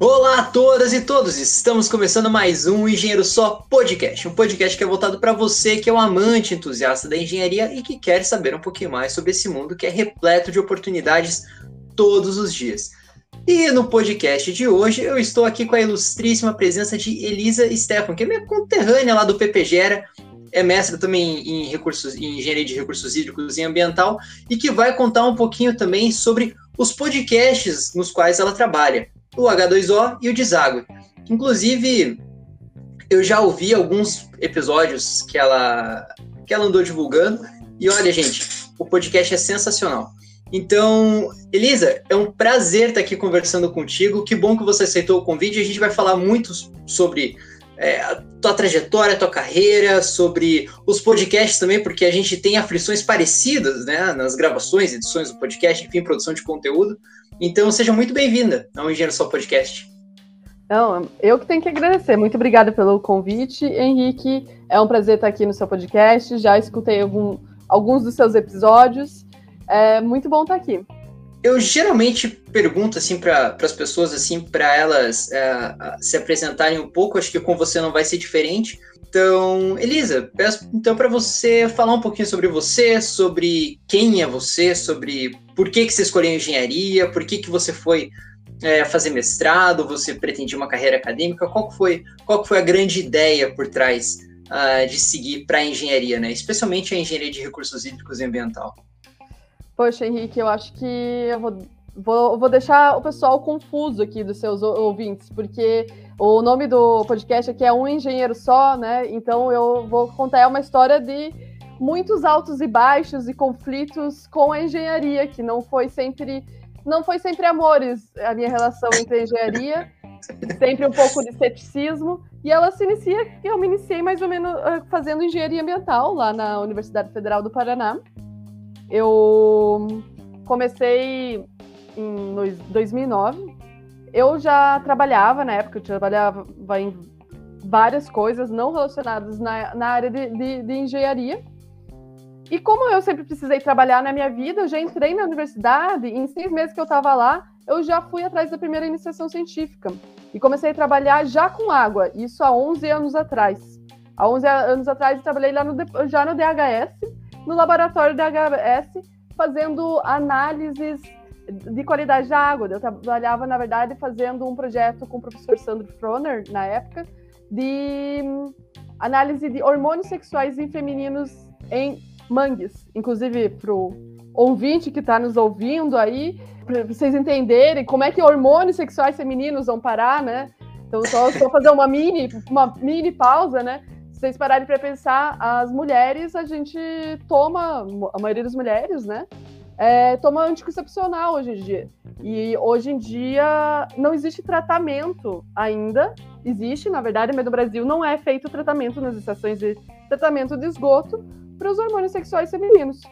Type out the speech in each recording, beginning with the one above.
Olá a todas e todos! Estamos começando mais um Engenheiro Só Podcast, um podcast que é voltado para você que é um amante entusiasta da engenharia e que quer saber um pouquinho mais sobre esse mundo que é repleto de oportunidades todos os dias. E no podcast de hoje eu estou aqui com a ilustríssima presença de Elisa Stefan, que é minha conterrânea lá do PPGera, é mestre também em recursos, em engenharia de recursos hídricos e ambiental e que vai contar um pouquinho também sobre os podcasts nos quais ela trabalha o H2O e o Deságue. Inclusive, eu já ouvi alguns episódios que ela, que ela andou divulgando, e olha, gente, o podcast é sensacional. Então, Elisa, é um prazer estar aqui conversando contigo. Que bom que você aceitou o convite. A gente vai falar muito sobre é, a tua trajetória, a tua carreira, sobre os podcasts também, porque a gente tem aflições parecidas né, nas gravações, edições do podcast, enfim, produção de conteúdo. Então, seja muito bem-vinda ao Engenheiro Só Podcast. Não, eu que tenho que agradecer. Muito obrigada pelo convite, Henrique. É um prazer estar aqui no seu podcast. Já escutei algum, alguns dos seus episódios. É muito bom estar aqui. Eu geralmente pergunto assim para as pessoas assim para elas é, se apresentarem um pouco. Acho que com você não vai ser diferente. Então, Elisa, peço então para você falar um pouquinho sobre você, sobre quem é você, sobre por que, que você escolheu engenharia, por que, que você foi é, fazer mestrado, você pretendia uma carreira acadêmica, qual foi, qual foi a grande ideia por trás uh, de seguir para a engenharia, né? especialmente a engenharia de recursos hídricos e ambiental? Poxa, Henrique, eu acho que eu vou, vou, vou deixar o pessoal confuso aqui dos seus ouvintes, porque o nome do podcast aqui é Um Engenheiro Só, né? Então eu vou contar uma história de muitos altos e baixos e conflitos com a engenharia, que não foi sempre não foi sempre amores a minha relação entre a engenharia, sempre um pouco de ceticismo, e ela se inicia, eu me iniciei mais ou menos ah, fazendo engenharia ambiental lá na Universidade Federal do Paraná. Eu comecei em 2009 eu já trabalhava na época, eu trabalhava em várias coisas não relacionadas na, na área de, de, de engenharia. E como eu sempre precisei trabalhar na minha vida, eu já entrei na universidade e em seis meses que eu estava lá, eu já fui atrás da primeira iniciação científica. E comecei a trabalhar já com água, isso há 11 anos atrás. Há 11 anos atrás eu trabalhei lá no, já no DHS, no laboratório DHS, fazendo análises de qualidade da água. Eu trabalhava, na verdade, fazendo um projeto com o professor Sandro Froner, na época, de hum, análise de hormônios sexuais em femininos em mangues. Inclusive, para o ouvinte que está nos ouvindo aí, para vocês entenderem como é que hormônios sexuais femininos vão parar, né? Então, só, só fazer uma mini, uma mini pausa, né? Se vocês pararem para pensar, as mulheres, a gente toma, a maioria das mulheres, né? É, toma anticoncepcional hoje em dia. E hoje em dia não existe tratamento ainda. Existe, na verdade, mas no Brasil não é feito tratamento nas estações de tratamento de esgoto para os hormônios sexuais femininos,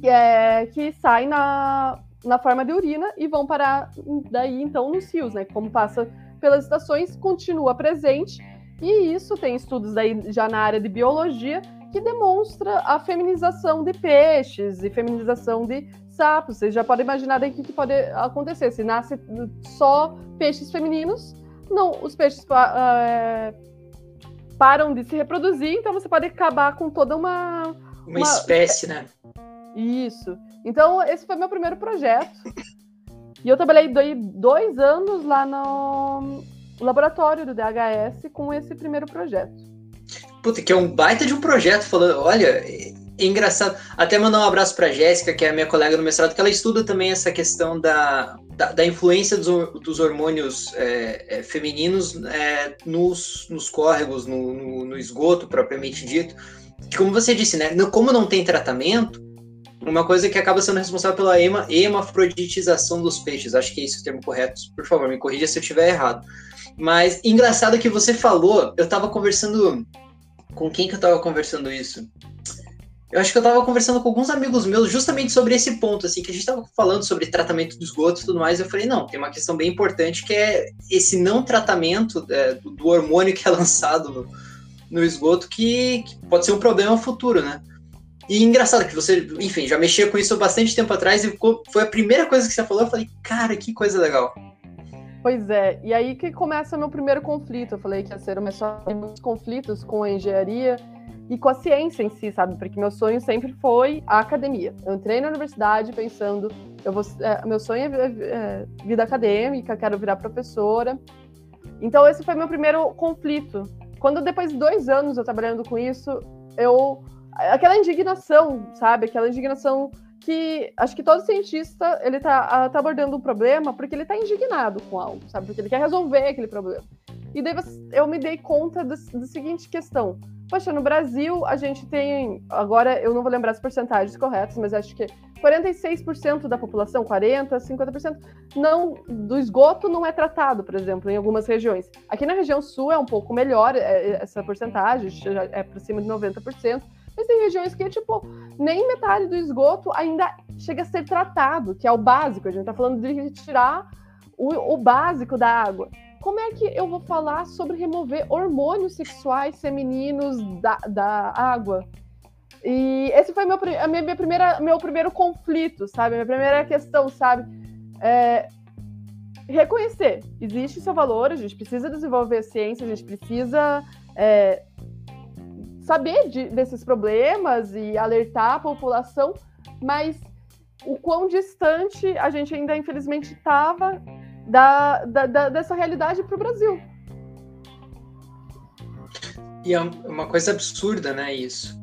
que, é, que saem na, na forma de urina e vão parar daí então nos rios, né? Como passa pelas estações, continua presente. E isso tem estudos daí já na área de biologia que demonstra a feminização de peixes e feminização de sapos. Vocês já podem imaginar o que, que pode acontecer. Se nasce só peixes femininos, não, os peixes uh, param de se reproduzir, então você pode acabar com toda uma. Uma, uma espécie, né? Isso. Então, esse foi meu primeiro projeto. E eu trabalhei dois anos lá no laboratório do DHS com esse primeiro projeto. Puta, que é um baita de um projeto falando, olha, é, engraçado. Até mandar um abraço para Jéssica, que é a minha colega no mestrado, que ela estuda também essa questão da, da, da influência dos, dos hormônios é, é, femininos é, nos, nos córregos, no, no, no, esgoto propriamente dito. Que, como você disse, né, como não tem tratamento, uma coisa que acaba sendo responsável pela hema, hemafroditização dos peixes. Acho que é esse o termo correto. Por favor, me corrija se eu estiver errado. Mas engraçado que você falou, eu estava conversando com quem que eu tava conversando isso? Eu acho que eu tava conversando com alguns amigos meus justamente sobre esse ponto, assim, que a gente tava falando sobre tratamento do esgoto e tudo mais. Eu falei, não, tem uma questão bem importante que é esse não tratamento é, do, hormônio que é lançado no, no esgoto, que, que, pode ser um problema futuro, né? E engraçado que você, enfim, já mexia com isso há bastante tempo atrás e foi a primeira coisa que você falou. Eu falei, cara, que coisa legal. Pois é, e aí que começa meu primeiro conflito. Eu falei que ia ser uma história de muitos conflitos com a engenharia e com a ciência em si, sabe? Porque meu sonho sempre foi a academia. Eu entrei na universidade pensando, eu vou, é, meu sonho é, é vida acadêmica, quero virar professora. Então esse foi meu primeiro conflito. Quando depois de dois anos eu trabalhando com isso, eu aquela indignação, sabe? Aquela indignação que acho que todo cientista ele tá, tá abordando um problema porque ele tá indignado com algo, sabe? Porque ele quer resolver aquele problema. E daí eu me dei conta da seguinte questão. Poxa, no Brasil a gente tem, agora eu não vou lembrar as porcentagens corretas, mas acho que 46% da população, 40, 50% não do esgoto não é tratado, por exemplo, em algumas regiões. Aqui na região sul é um pouco melhor é, é, essa porcentagem, é para cima de 90%. Mas tem regiões que, tipo, nem metade do esgoto ainda chega a ser tratado, que é o básico. A gente está falando de retirar o, o básico da água. Como é que eu vou falar sobre remover hormônios sexuais femininos da, da água? E esse foi meu, a minha, minha primeira, meu primeiro conflito, sabe? Minha primeira questão, sabe? É, reconhecer, existe seu valor, a gente precisa desenvolver ciência, a gente precisa é, saber de, desses problemas e alertar a população, mas o quão distante a gente ainda, infelizmente, estava da, da, da, dessa realidade para o Brasil. E é uma coisa absurda, né, isso.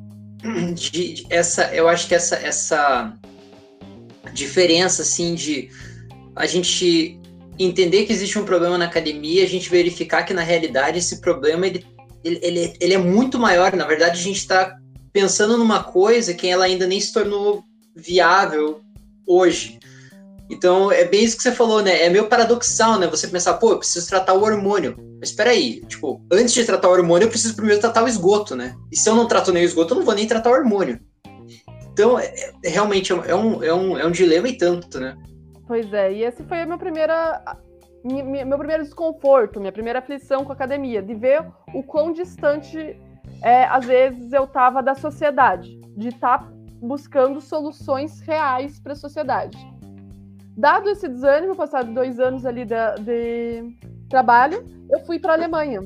De, de, essa, eu acho que essa, essa diferença, assim, de a gente entender que existe um problema na academia, a gente verificar que, na realidade, esse problema ele ele, ele, ele é muito maior. Na verdade, a gente está pensando numa coisa que ela ainda nem se tornou viável hoje. Então, é bem isso que você falou, né? É meio paradoxal, né? Você pensar, pô, eu preciso tratar o hormônio. Mas espera aí, tipo, antes de tratar o hormônio, eu preciso primeiro tratar o esgoto, né? E se eu não trato nem o esgoto, eu não vou nem tratar o hormônio. Então, é, é realmente é um, é, um, é um dilema e tanto, né? Pois é, e esse foi a minha primeira meu primeiro desconforto, minha primeira aflição com a academia, de ver o quão distante, é, às vezes, eu estava da sociedade, de estar tá buscando soluções reais para a sociedade. Dado esse desânimo, passado dois anos ali de, de trabalho, eu fui para a Alemanha.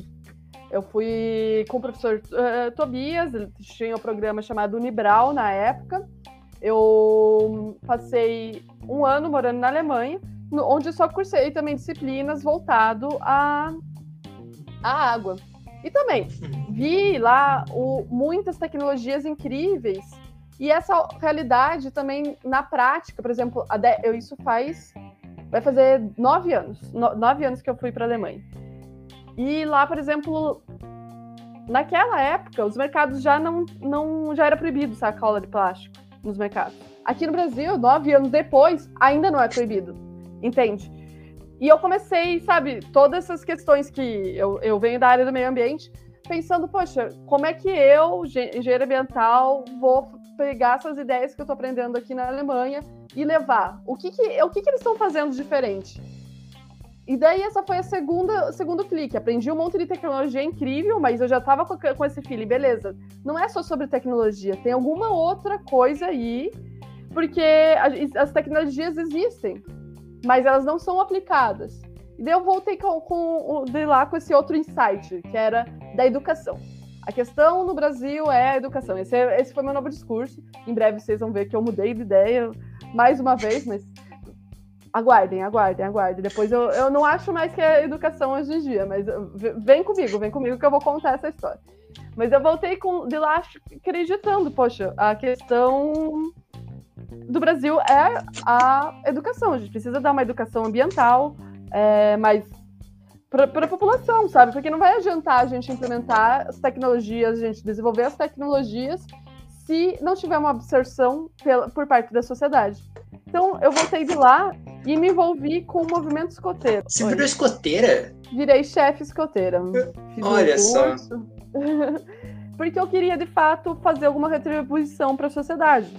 Eu fui com o professor uh, Tobias, ele tinha um programa chamado Unibral na época. Eu passei um ano morando na Alemanha onde eu só cursei também disciplinas voltado à, à água. E também vi lá o, muitas tecnologias incríveis e essa realidade também na prática, por exemplo, eu, isso faz vai fazer nove anos, no, nove anos que eu fui para a Alemanha. E lá, por exemplo, naquela época, os mercados já não, não já era proibido sacola de plástico nos mercados. Aqui no Brasil, nove anos depois, ainda não é proibido entende? E eu comecei, sabe, todas essas questões que eu, eu venho da área do meio ambiente, pensando, poxa, como é que eu, engenheiro ambiental, vou pegar essas ideias que eu estou aprendendo aqui na Alemanha e levar? O que, que, o que, que eles estão fazendo diferente? E daí essa foi a segunda segundo clique. Aprendi um monte de tecnologia incrível, mas eu já estava com, com esse feeling, beleza. Não é só sobre tecnologia, tem alguma outra coisa aí, porque as tecnologias existem mas elas não são aplicadas. E daí eu voltei com, com, de lá com esse outro insight, que era da educação. A questão no Brasil é a educação. Esse, é, esse foi meu novo discurso. Em breve vocês vão ver que eu mudei de ideia mais uma vez, mas aguardem, aguardem, aguardem. Depois eu, eu não acho mais que é educação hoje em dia, mas vem comigo, vem comigo que eu vou contar essa história. Mas eu voltei com, de lá acreditando, poxa, a questão do Brasil é a educação. A gente precisa dar uma educação ambiental, é, mas para a população, sabe? Porque não vai adiantar a gente implementar as tecnologias, a gente desenvolver as tecnologias, se não tiver uma absorção pela, por parte da sociedade. Então, eu voltei de lá e me envolvi com o movimento escoteiro. Você virou escoteira? Virei chefe escoteira. Fiz Olha um só. Porque eu queria, de fato, fazer alguma retribuição para a sociedade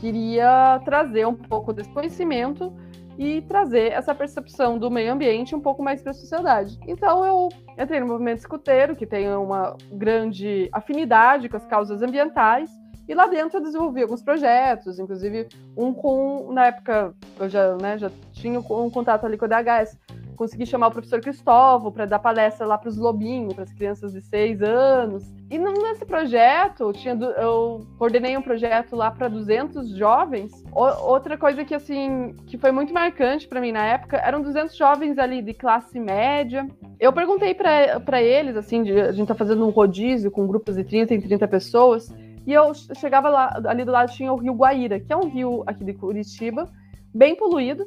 queria trazer um pouco desse conhecimento e trazer essa percepção do meio ambiente um pouco mais para a sociedade. Então eu entrei no movimento escuteiro, que tem uma grande afinidade com as causas ambientais, e lá dentro eu desenvolvi alguns projetos, inclusive um com, na época, eu já, né, já tinha um contato ali com a DHS, consegui chamar o professor Cristóvão para dar palestra lá para os lobinhos, para as crianças de seis anos. E nesse projeto, tinha, eu coordenei um projeto lá para 200 jovens. Outra coisa que assim que foi muito marcante para mim na época eram 200 jovens ali de classe média. Eu perguntei para eles, assim, de, a gente tá fazendo um rodízio com grupos de 30 em 30 pessoas. E eu chegava lá, ali do lado tinha o Rio Guaíra, que é um rio aqui de Curitiba, bem poluído.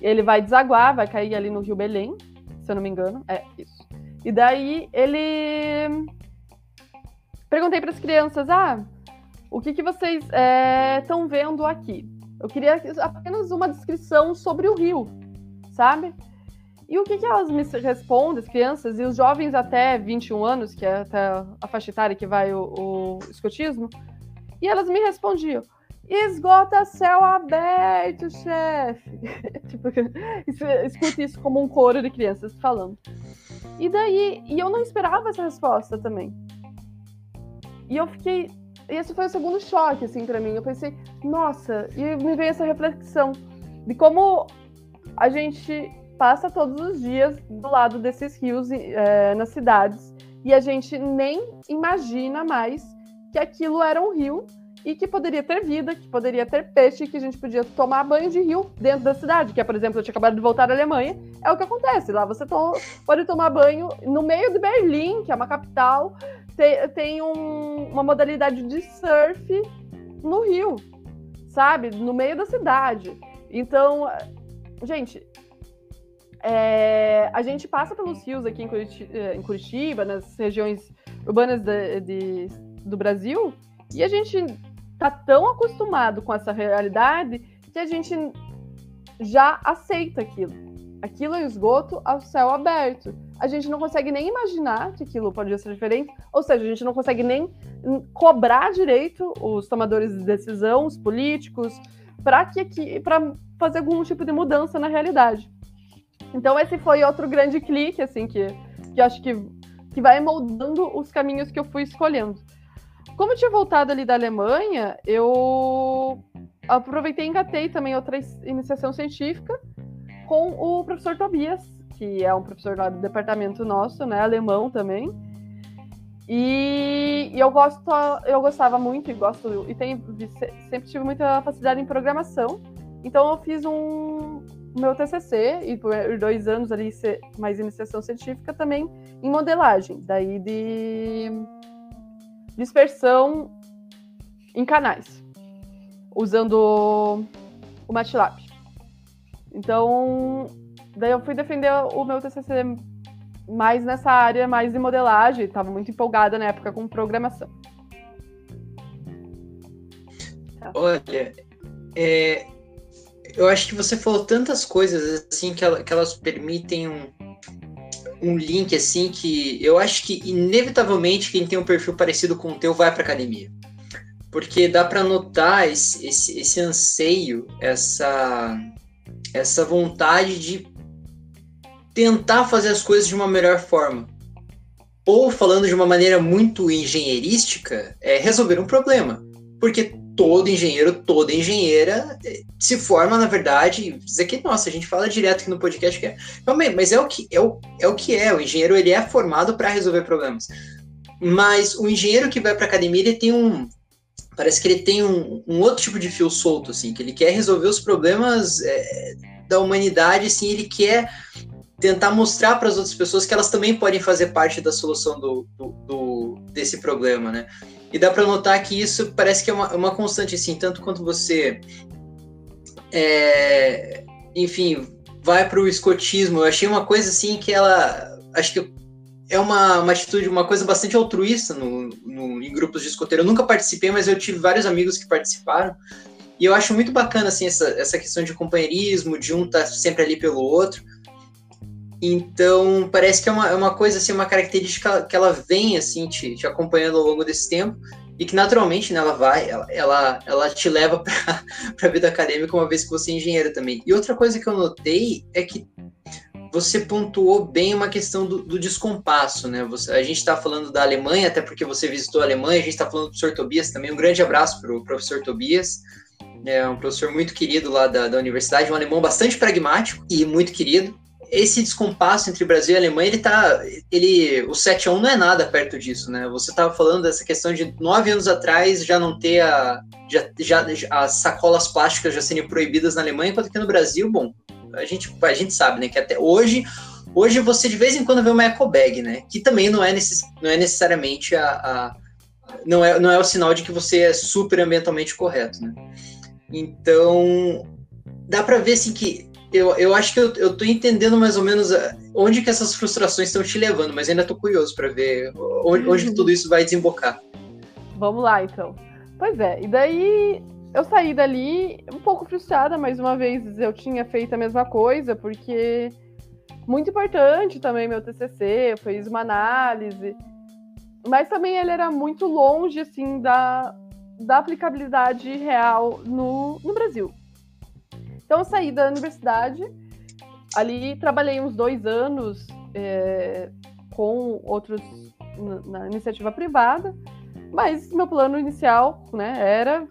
Ele vai desaguar, vai cair ali no Rio Belém, se eu não me engano. É, isso. E daí ele. Perguntei para as crianças: ah, o que, que vocês estão é, vendo aqui? Eu queria apenas uma descrição sobre o rio, sabe? E o que, que elas me respondem, as crianças e os jovens até 21 anos, que é até a faixa etária que vai o, o escotismo, e elas me respondiam: esgota céu aberto, chefe. tipo, escute isso como um coro de crianças falando. E daí, e eu não esperava essa resposta também. E eu fiquei, esse foi o segundo choque assim para mim. Eu pensei, nossa, e me veio essa reflexão de como a gente passa todos os dias do lado desses rios é, nas cidades e a gente nem imagina mais que aquilo era um rio e que poderia ter vida, que poderia ter peixe, que a gente podia tomar banho de rio dentro da cidade, que é, por exemplo, eu tinha acabado de voltar da Alemanha, é o que acontece. Lá você to pode tomar banho no meio de Berlim, que é uma capital, tem, tem um, uma modalidade de surf no rio, sabe? No meio da cidade. Então, gente, é, a gente passa pelos rios aqui em Curitiba, em Curitiba nas regiões urbanas de, de, do Brasil, e a gente tá tão acostumado com essa realidade que a gente já aceita aquilo. Aquilo é esgoto ao céu aberto. A gente não consegue nem imaginar que aquilo pode ser diferente, ou seja, a gente não consegue nem cobrar direito os tomadores de decisão, os políticos, para que para fazer algum tipo de mudança na realidade. Então esse foi outro grande clique assim que que acho que que vai moldando os caminhos que eu fui escolhendo. Como eu tinha voltado ali da Alemanha, eu aproveitei e engatei também outra iniciação científica com o professor Tobias, que é um professor lá do departamento nosso, né, alemão também. E, e eu gosto, eu gostava muito e gosto e sempre tive muita facilidade em programação. Então eu fiz um meu TCC e por dois anos ali mais iniciação científica também em modelagem, daí de dispersão em canais, usando o MATLAB. Então, daí eu fui defender o meu TCC mais nessa área, mais de modelagem, estava muito empolgada na época com programação. Olha, é, eu acho que você falou tantas coisas assim que, ela, que elas permitem um, um link assim que eu acho que inevitavelmente quem tem um perfil parecido com o teu vai para academia. Porque dá para notar esse, esse, esse anseio, essa, essa vontade de tentar fazer as coisas de uma melhor forma. Ou falando de uma maneira muito engenheirística, é resolver um problema. Porque todo engenheiro, toda engenheira eh, se forma, na verdade, isso aqui, nossa, a gente fala direto aqui no podcast, que é, mas é o que é o, é o que é, o engenheiro ele é formado para resolver problemas. Mas o engenheiro que vai para academia, ele tem um, parece que ele tem um, um, outro tipo de fio solto, assim, que ele quer resolver os problemas é, da humanidade, assim, ele quer tentar mostrar para as outras pessoas que elas também podem fazer parte da solução do, do, do desse problema, né? E dá para notar que isso parece que é uma, uma constante, assim, tanto quanto você, é, enfim, vai para o escotismo. Eu achei uma coisa assim que ela, acho que é uma, uma atitude, uma coisa bastante altruísta no, no, em grupos de escoteiro. Eu nunca participei, mas eu tive vários amigos que participaram. E eu acho muito bacana assim, essa, essa questão de companheirismo, de um estar tá sempre ali pelo outro. Então, parece que é uma, é uma coisa, assim, uma característica que ela vem, assim, te, te acompanhando ao longo desse tempo e que naturalmente né, ela vai, ela, ela, ela te leva para a vida acadêmica uma vez que você é engenheiro também. E outra coisa que eu notei é que você pontuou bem uma questão do, do descompasso, né? Você, a gente está falando da Alemanha, até porque você visitou a Alemanha, a gente está falando do professor Tobias também. Um grande abraço para o professor Tobias, é um professor muito querido lá da, da universidade, um alemão bastante pragmático e muito querido esse descompasso entre Brasil e Alemanha, ele tá. Ele, o 7 a 1 não é nada perto disso, né? Você estava falando dessa questão de nove anos atrás já não ter a. Já, já, as sacolas plásticas já serem proibidas na Alemanha, enquanto que no Brasil, bom, a gente, a gente sabe, né? Que até hoje. Hoje você de vez em quando vê uma eco bag, né? Que também não é, necess, não é necessariamente a, a não é, não é o sinal de que você é super ambientalmente correto, né? Então, dá para ver assim que eu, eu acho que eu, eu tô entendendo mais ou menos eh, onde que essas frustrações estão te levando, mas ainda tô curioso para ver onde, onde tudo isso vai desembocar. Vamos lá, então. Pois é, e daí eu saí dali um pouco frustrada, mais uma vez eu tinha feito a mesma coisa, porque muito importante também meu TCC, eu fiz uma análise, mas também ele era muito longe, assim, da, da aplicabilidade real no, no Brasil. Então, eu saí da universidade, ali trabalhei uns dois anos é, com outros na, iniciativa privada, mas meu plano inicial né, era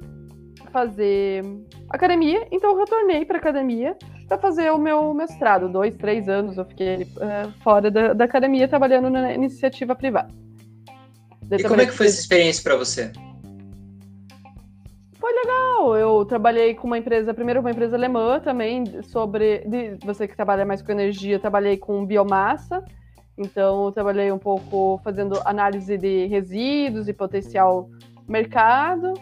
fazer academia, então eu retornei para academia para fazer o meu mestrado. Dois, três anos eu fiquei uh, fora da, da, academia trabalhando na iniciativa privada. E como é que foi essa experiência para você? Eu trabalhei com uma empresa, primeiro uma empresa alemã também, sobre. De, você que trabalha mais com energia, trabalhei com biomassa. Então, eu trabalhei um pouco fazendo análise de resíduos e potencial mercado.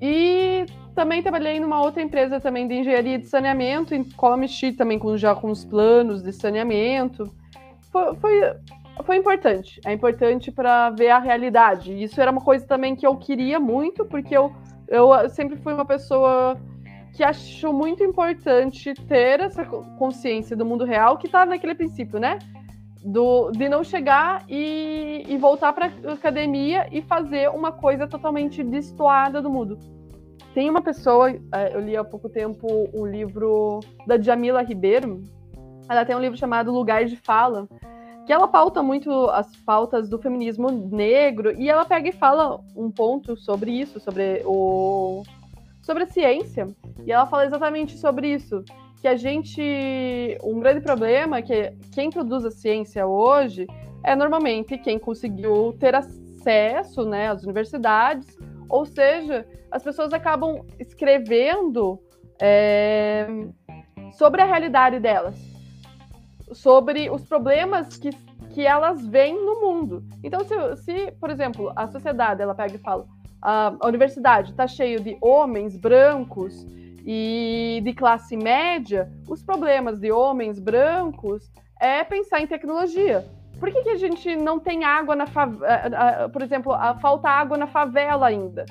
E também trabalhei numa outra empresa também de engenharia de saneamento, em qual mexi também com, já com os planos de saneamento. Foi, foi, foi importante. É importante para ver a realidade. Isso era uma coisa também que eu queria muito, porque eu, eu sempre fui uma pessoa que acho muito importante ter essa consciência do mundo real, que está naquele princípio, né? Do, de não chegar e, e voltar para academia e fazer uma coisa totalmente destoada do mundo. Tem uma pessoa, é, eu li há pouco tempo um livro da Jamila Ribeiro, ela tem um livro chamado Lugar de Fala, que ela pauta muito as pautas do feminismo negro e ela pega e fala um ponto sobre isso, sobre o sobre a ciência. E ela fala exatamente sobre isso, que a gente um grande problema é que quem produz a ciência hoje é normalmente quem conseguiu ter acesso, né, às universidades, ou seja, as pessoas acabam escrevendo é, sobre a realidade delas sobre os problemas que, que elas veem no mundo. Então, se, se, por exemplo, a sociedade ela pega e fala a, a universidade está cheio de homens brancos e de classe média, os problemas de homens brancos é pensar em tecnologia. Por que, que a gente não tem água na favela? Por exemplo, a, falta água na favela ainda.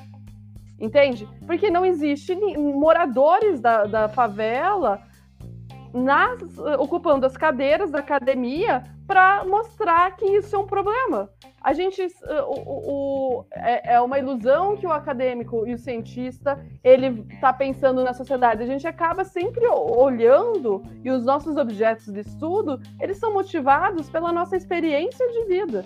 Entende? Porque não existe moradores da, da favela nas, ocupando as cadeiras da academia para mostrar que isso é um problema. A gente, o, o, é, é uma ilusão que o acadêmico e o cientista ele está pensando na sociedade. A gente acaba sempre olhando e os nossos objetos de estudo eles são motivados pela nossa experiência de vida.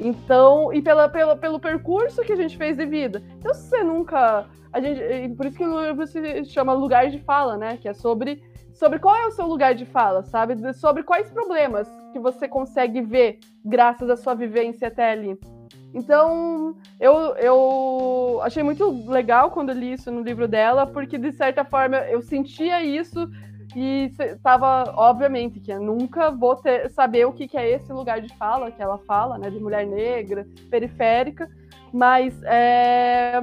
Então, e pela, pela, pelo percurso que a gente fez de vida. Então, se você nunca. A gente, por isso que o livro se chama Lugar de Fala, né? Que é sobre sobre qual é o seu lugar de fala, sabe? Sobre quais problemas que você consegue ver graças à sua vivência até ali. Então, eu, eu achei muito legal quando li isso no livro dela, porque de certa forma eu sentia isso e estava, obviamente, que eu nunca vou ter, saber o que, que é esse lugar de fala que ela fala, né, de mulher negra, periférica, mas é,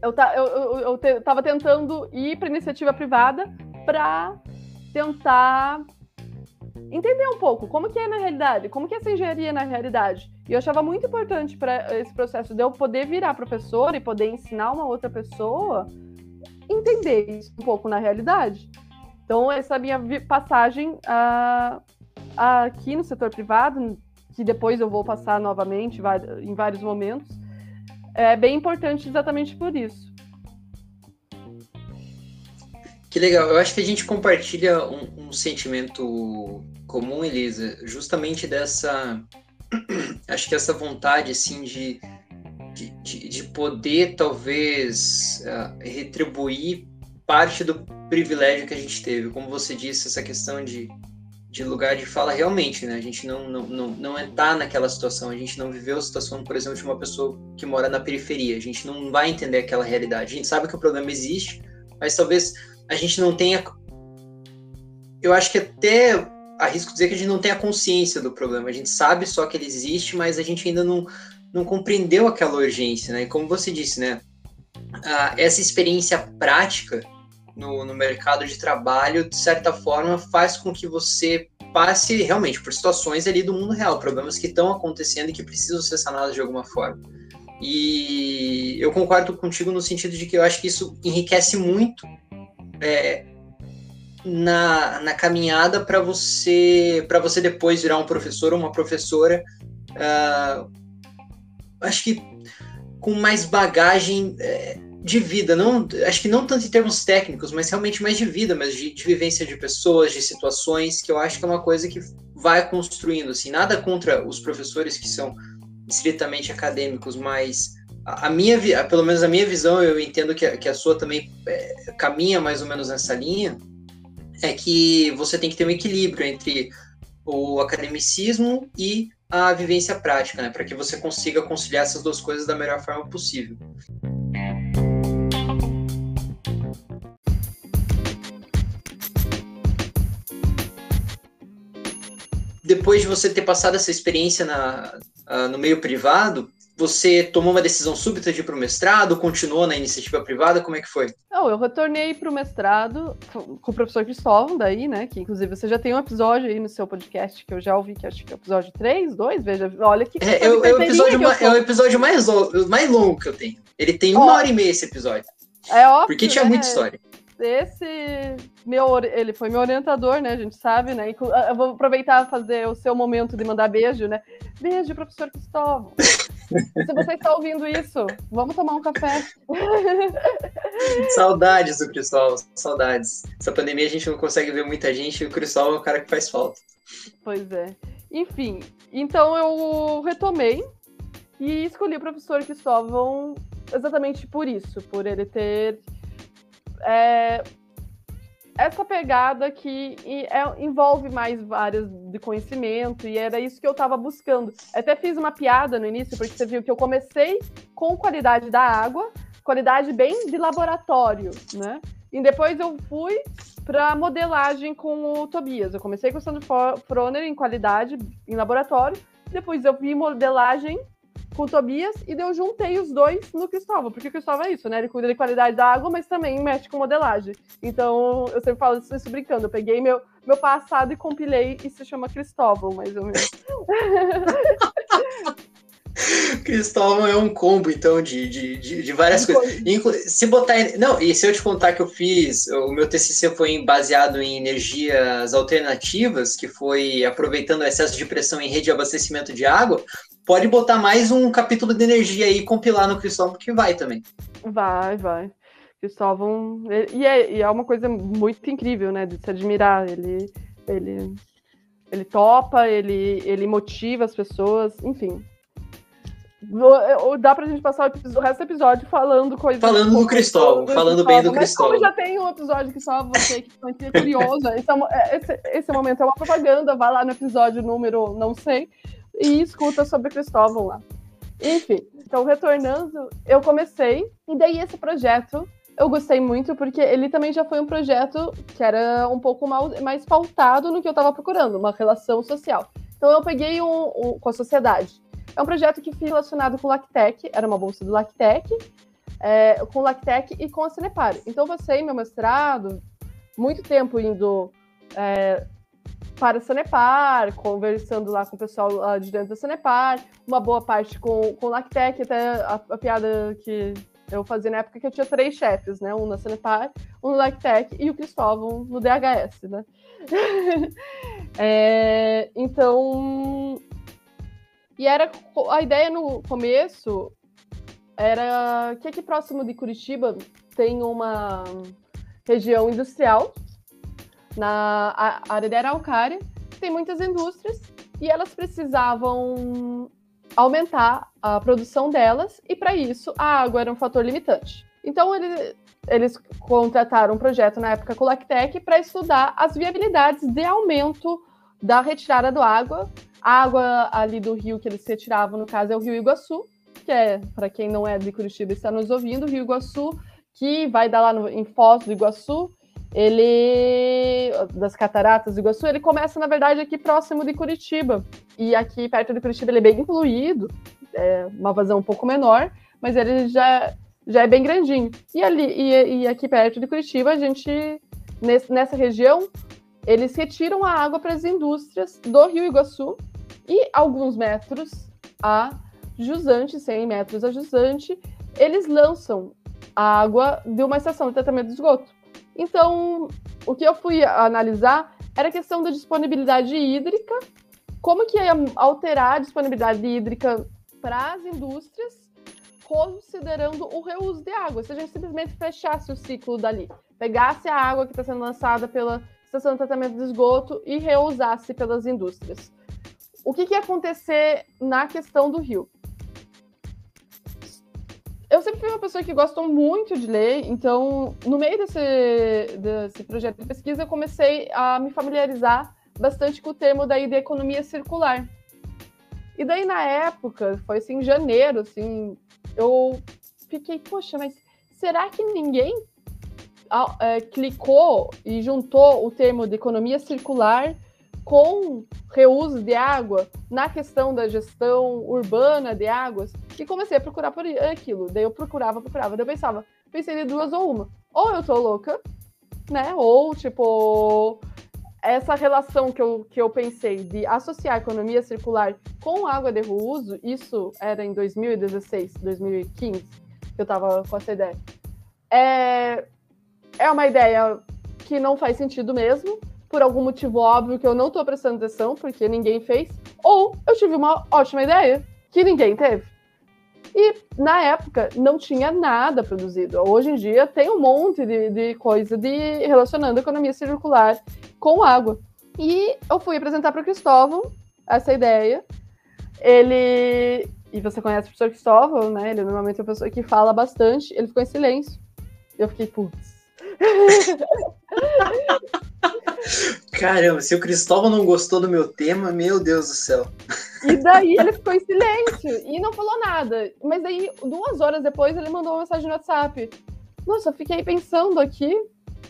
eu, eu, eu, estava tentando ir para iniciativa privada para tentar entender um pouco como que é na realidade, como que é essa engenharia na realidade. E eu achava muito importante para esse processo de eu poder virar professora e poder ensinar uma outra pessoa entender isso um pouco na realidade. Então, essa minha passagem uh, aqui no setor privado, que depois eu vou passar novamente em vários momentos, é bem importante exatamente por isso. Que legal. Eu acho que a gente compartilha um, um sentimento comum, Elisa, justamente dessa. acho que essa vontade, assim, de, de, de poder, talvez, uh, retribuir parte do privilégio que a gente teve. Como você disse, essa questão de, de lugar de fala, realmente, né? A gente não, não, não, não é tá naquela situação, a gente não viveu a situação, por exemplo, de uma pessoa que mora na periferia. A gente não vai entender aquela realidade. A gente sabe que o problema existe, mas talvez a gente não tenha. Eu acho que até arrisco dizer que a gente não tem a consciência do problema. A gente sabe só que ele existe, mas a gente ainda não, não compreendeu aquela urgência, né? E como você disse, né? Ah, essa experiência prática no, no mercado de trabalho, de certa forma, faz com que você passe realmente por situações ali do mundo real, problemas que estão acontecendo e que precisam ser sanados de alguma forma. E eu concordo contigo no sentido de que eu acho que isso enriquece muito é, na, na caminhada para você para você depois virar um professor ou uma professora uh, acho que com mais bagagem é, de vida não acho que não tanto em termos técnicos mas realmente mais de vida mas de, de, vivência de pessoas de situações que eu acho que é uma coisa que vai construindo assim nada contra os professores que são estritamente acadêmicos mas a, minha pelo menos a minha visão eu entendo que a, que a sua também é, caminha mais ou menos nessa linha é que você tem que ter um equilíbrio entre o academicismo e a vivência prática, né, para que você consiga conciliar essas duas coisas da melhor forma possível. Depois de você ter passado essa experiência na, uh, no meio privado, você tomou uma decisão súbita de ir para o mestrado, continuou na iniciativa privada, como é que foi? Não, eu retornei para o mestrado com o professor Cristóvão, daí, né, que inclusive você já tem um episódio aí no seu podcast que eu já ouvi, que acho que é o episódio 3, 2, veja, olha que... É, é, é, o, episódio ma, é o episódio mais, mais longo que eu tenho. Ele tem uma hora e meia esse episódio. É óbvio, Porque tinha né? muita história esse meu ele foi meu orientador, né? A gente sabe, né? Eu vou aproveitar fazer o seu momento de mandar beijo, né? Beijo, professor Cristóvão. Se você está ouvindo isso, vamos tomar um café. Saudades do Cristóvão, saudades. Essa pandemia a gente não consegue ver muita gente e o Cristóvão é o cara que faz falta. Pois é. Enfim, então eu retomei e escolhi o professor Cristóvão exatamente por isso, por ele ter é, essa pegada que é, envolve mais áreas de conhecimento, e era isso que eu estava buscando. Até fiz uma piada no início, porque você viu que eu comecei com qualidade da água, qualidade bem de laboratório, né? E depois eu fui para modelagem com o Tobias. Eu comecei com o Sandro Froner em qualidade em laboratório, depois eu vi modelagem com o Tobias e eu juntei os dois no Cristóvão, porque o Cristóvão é isso, né? Ele cuida de qualidade da água, mas também mexe com modelagem. Então, eu sempre falo isso, brincando. Eu peguei meu, meu passado e compilei e se chama Cristóvão, mais ou menos. Cristóvão é um combo, então, de, de, de, de várias coisas. Inclu se botar. Não, e se eu te contar que eu fiz. O meu TCC foi baseado em energias alternativas, que foi aproveitando o excesso de pressão em rede de abastecimento de água pode botar mais um capítulo de energia aí e compilar no Cristóvão, que vai também. Vai, vai. Cristóvão. E é, e é uma coisa muito incrível, né? De se admirar. Ele, ele, ele topa, ele, ele motiva as pessoas, enfim. Dá pra gente passar o resto do episódio falando coisas. Falando do Cristóvão, falando bem do Cristóvão. Mas como já tem um episódio que só você que é curioso, esse, é, esse, esse momento é uma propaganda, vai lá no episódio número não sei, e escuta sobre Cristóvão lá. Enfim, então retornando, eu comecei, e daí esse projeto eu gostei muito, porque ele também já foi um projeto que era um pouco mais pautado no que eu estava procurando, uma relação social. Então eu peguei um, um, com a sociedade. É um projeto que foi relacionado com o Lactec, era uma bolsa do Lactec, é, com o Lactec e com a Cenepar. Então eu passei meu mestrado, muito tempo indo é, para a Sanepar, conversando lá com o pessoal lá de dentro da Sanepar, uma boa parte com, com o Lactec, até a, a, piada que eu fazia na época que eu tinha três chefes, né? Um na Sanepar, um no Lactec e o Cristóvão no DHS, né? é, então, e era a ideia no começo era que aqui próximo de Curitiba tem uma região industrial na área da Araucária, tem muitas indústrias e elas precisavam aumentar a produção delas e para isso a água era um fator limitante. Então ele eles contrataram um projeto na época com o Lactec para estudar as viabilidades de aumento da retirada do água. A água ali do rio que eles retiravam, no caso, é o Rio Iguaçu, que é, para quem não é de Curitiba está nos ouvindo, o Rio Iguaçu, que vai dar lá no, em Foz do Iguaçu, ele das cataratas do Iguaçu, ele começa na verdade aqui próximo de Curitiba. E aqui perto de Curitiba ele é bem incluído, é uma vazão um pouco menor, mas ele já já é bem grandinho. E ali e, e aqui perto de Curitiba, a gente nesse, nessa região, eles retiram a água para as indústrias do Rio Iguaçu e alguns metros a jusante, 100 metros a jusante, eles lançam a água de uma estação de tratamento de esgoto. Então, o que eu fui analisar era a questão da disponibilidade hídrica, como que ia alterar a disponibilidade hídrica para as indústrias, considerando o reuso de água. Se a gente simplesmente fechasse o ciclo dali, pegasse a água que está sendo lançada pela estação de tratamento de esgoto e reusasse pelas indústrias. O que, que ia acontecer na questão do rio? Eu sempre fui uma pessoa que gosta muito de ler, então, no meio desse, desse projeto de pesquisa, eu comecei a me familiarizar bastante com o termo daí de economia circular. E daí, na época, foi assim, em janeiro, assim, eu fiquei, poxa, mas será que ninguém é, clicou e juntou o termo de economia circular com reuso de água na questão da gestão urbana de águas e comecei a procurar por aquilo. Daí eu procurava, procurava. Daí eu pensava, pensei de duas ou uma. Ou eu tô louca, né? Ou, tipo, essa relação que eu, que eu pensei de associar economia circular com água de reuso, isso era em 2016, 2015, que eu tava com essa ideia. É, é uma ideia que não faz sentido mesmo, por algum motivo óbvio que eu não estou prestando atenção, porque ninguém fez, ou eu tive uma ótima ideia que ninguém teve. E na época não tinha nada produzido. Hoje em dia tem um monte de, de coisa de relacionando economia circular com água. E eu fui apresentar para o Cristóvão essa ideia. Ele. E você conhece o professor Cristóvão, né? Ele normalmente é uma pessoa que fala bastante. Ele ficou em silêncio. Eu fiquei, putz. Caramba, se o Cristóvão não gostou do meu tema, meu Deus do céu. E daí ele ficou em silêncio e não falou nada. Mas daí, duas horas depois, ele mandou uma mensagem no WhatsApp. Nossa, fiquei pensando aqui.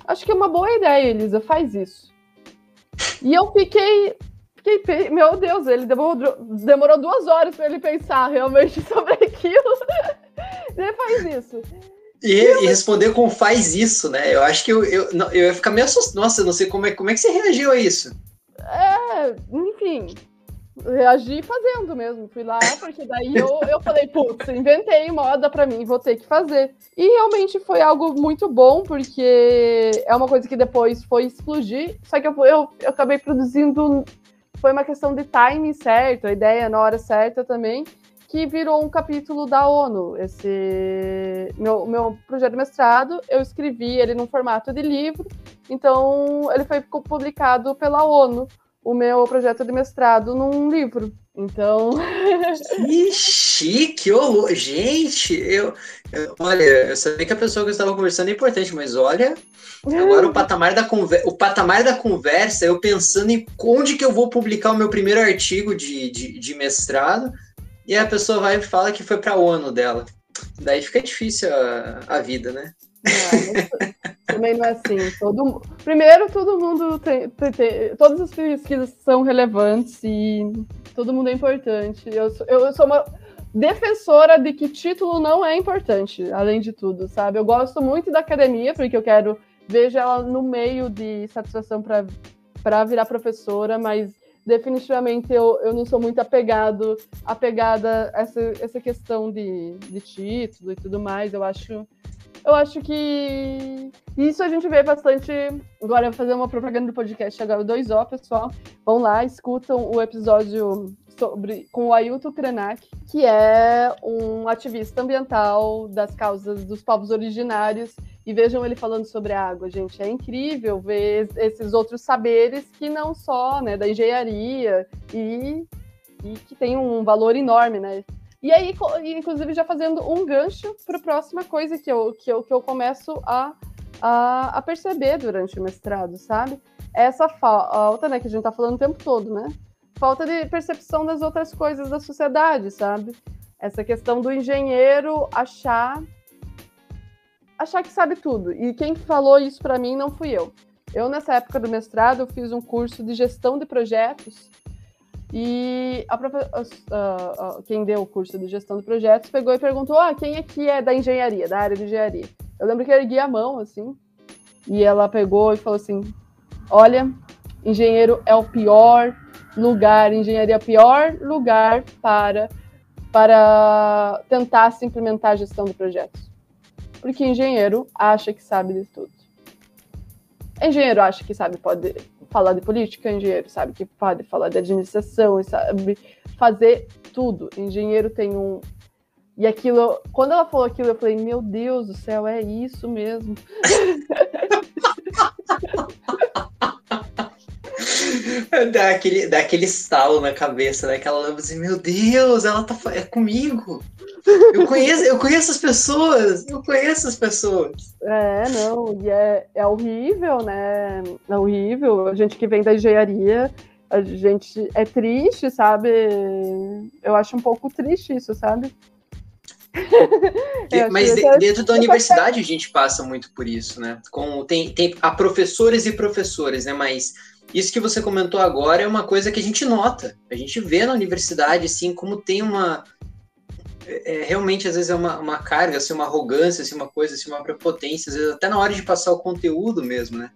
Acho que é uma boa ideia, Elisa, faz isso. E eu fiquei. fiquei meu Deus, ele demorou, demorou duas horas para ele pensar realmente sobre aquilo. ele faz isso. E, e, responder com faz isso, né? Eu acho que eu, eu, não, eu ia ficar meio assustado. Nossa, eu não sei como é, como é que você reagiu a isso. É, enfim, reagi fazendo mesmo. Fui lá, porque daí eu, eu falei, putz, inventei moda para mim, vou ter que fazer. E realmente foi algo muito bom, porque é uma coisa que depois foi explodir, só que eu, eu, eu acabei produzindo. Foi uma questão de timing certo, a ideia na hora certa também que virou um capítulo da ONU. Esse meu, meu projeto de mestrado, eu escrevi ele num formato de livro, então ele foi publicado pela ONU, o meu projeto de mestrado num livro. Então. Que chique! Oh, gente, eu, eu, olha, eu sabia que a pessoa que eu estava conversando é importante, mas olha, agora o patamar da o patamar da conversa, eu pensando em onde que eu vou publicar o meu primeiro artigo de, de, de mestrado e a pessoa vai e fala que foi para a ONU dela. Daí fica difícil a, a vida, né? Não, também não é assim. Todo, primeiro, todo mundo tem, tem, tem, Todas as pesquisas são relevantes e todo mundo é importante. Eu, eu sou uma defensora de que título não é importante, além de tudo, sabe? Eu gosto muito da academia, porque eu quero. Vejo ela no meio de satisfação para virar professora, mas definitivamente eu, eu não sou muito apegado apegada a essa, essa questão de, de título e tudo mais. Eu acho eu acho que isso a gente vê bastante. Agora eu vou fazer uma propaganda do podcast agora, 2O, pessoal. Vão lá, escutam o episódio sobre com o Ailton Krenak, que é um ativista ambiental das causas dos povos originários e vejam ele falando sobre a água, gente. É incrível ver esses outros saberes que não só né, da engenharia e, e que tem um valor enorme, né? E aí, inclusive, já fazendo um gancho para a próxima coisa que eu, que eu, que eu começo a, a, a perceber durante o mestrado, sabe? Essa falta, né, que a gente está falando o tempo todo, né? Falta de percepção das outras coisas da sociedade, sabe? Essa questão do engenheiro achar achar que sabe tudo. E quem falou isso para mim não fui eu. Eu, nessa época do mestrado, eu fiz um curso de gestão de projetos e a uh, quem deu o curso de gestão de projetos pegou e perguntou: ah, quem aqui é da engenharia, da área de engenharia? Eu lembro que eu ergui a mão, assim, e ela pegou e falou assim: olha, engenheiro é o pior lugar, engenharia pior lugar para, para tentar se implementar a gestão de projetos. Porque engenheiro acha que sabe de tudo. Engenheiro acha que sabe, pode falar de política, engenheiro sabe que pode falar de administração, sabe fazer tudo. Engenheiro tem um. E aquilo, quando ela falou aquilo, eu falei, meu Deus do céu, é isso mesmo. dá, aquele, dá aquele estalo na cabeça, né? Que ela lembra assim, meu Deus, ela tá é comigo. Eu conheço, eu conheço as pessoas, eu conheço as pessoas. É, não, e é, é horrível, né? É horrível. A gente que vem da engenharia, a gente é triste, sabe? Eu acho um pouco triste isso, sabe? Mas de, dentro da universidade a gente passa muito por isso, né? Com, tem, tem a professores e professores, né? Mas isso que você comentou agora é uma coisa que a gente nota. A gente vê na universidade, assim, como tem uma, é, realmente às vezes é uma, uma carga, assim, uma arrogância, assim, uma coisa, assim, uma prepotência, às vezes até na hora de passar o conteúdo mesmo, né?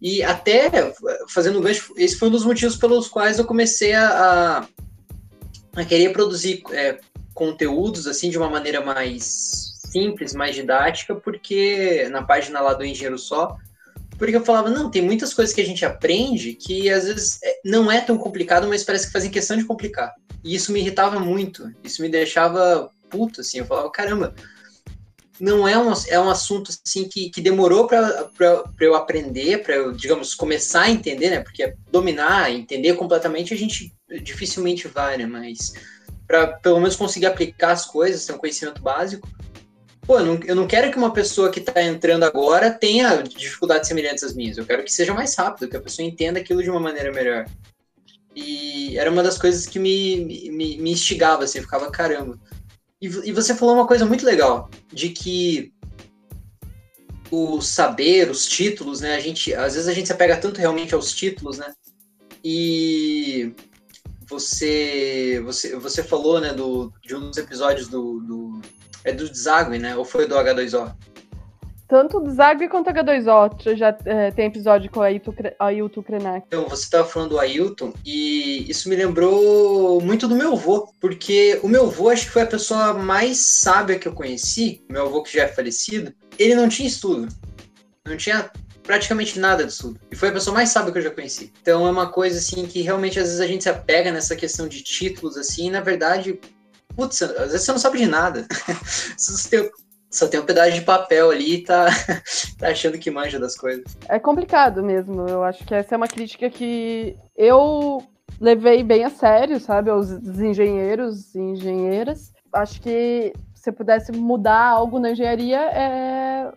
E até fazendo um gancho, esse foi um dos motivos pelos quais eu comecei a, a querer produzir é, conteúdos assim de uma maneira mais simples, mais didática, porque na página lá do Engenheiro Só, porque eu falava, não, tem muitas coisas que a gente aprende que às vezes é, não é tão complicado, mas parece que fazem questão de complicar. E isso me irritava muito, isso me deixava puto, assim, eu falava, caramba, não é um, é um assunto assim que, que demorou para eu aprender, para eu, digamos, começar a entender, né? Porque dominar, entender completamente a gente dificilmente vai, né? Mas para pelo menos conseguir aplicar as coisas, ter um conhecimento básico. Pô, eu não, eu não quero que uma pessoa que está entrando agora tenha dificuldades semelhantes às minhas. Eu quero que seja mais rápido, que a pessoa entenda aquilo de uma maneira melhor. E era uma das coisas que me, me, me instigava, assim, eu ficava, caramba. E, e você falou uma coisa muito legal, de que o saber, os títulos, né? A gente, às vezes a gente se apega tanto realmente aos títulos, né? E você, você, você falou, né, do, de um dos episódios do, do é do Deságue, né? Ou foi do H2O? Tanto o Zag quanto o H2O já é, tem episódio com o Ailton, Ailton Krenak. Então, você estava falando do Ailton e isso me lembrou muito do meu avô, porque o meu avô acho que foi a pessoa mais sábia que eu conheci, meu avô que já é falecido, ele não tinha estudo, não tinha praticamente nada de estudo. E foi a pessoa mais sábia que eu já conheci. Então é uma coisa assim que realmente às vezes a gente se apega nessa questão de títulos assim, e na verdade putz, às vezes você não sabe de nada. só tem um pedaço de papel ali e tá, tá achando que manja das coisas. É complicado mesmo. Eu acho que essa é uma crítica que eu levei bem a sério, sabe, aos engenheiros e engenheiras. Acho que se pudesse mudar algo na engenharia é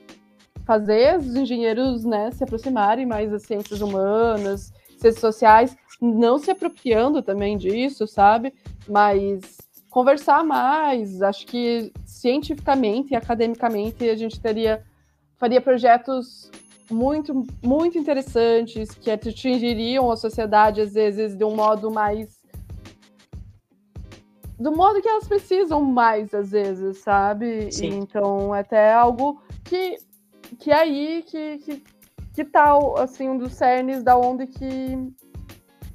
fazer os engenheiros né, se aproximarem mais das ciências humanas, ciências sociais, não se apropriando também disso, sabe? Mas conversar mais. Acho que cientificamente e academicamente a gente teria faria projetos muito muito interessantes que atingiriam a sociedade às vezes de um modo mais do modo que elas precisam mais às vezes, sabe? Sim. Então é até algo que que é aí que, que que tal assim um dos cernes da onde que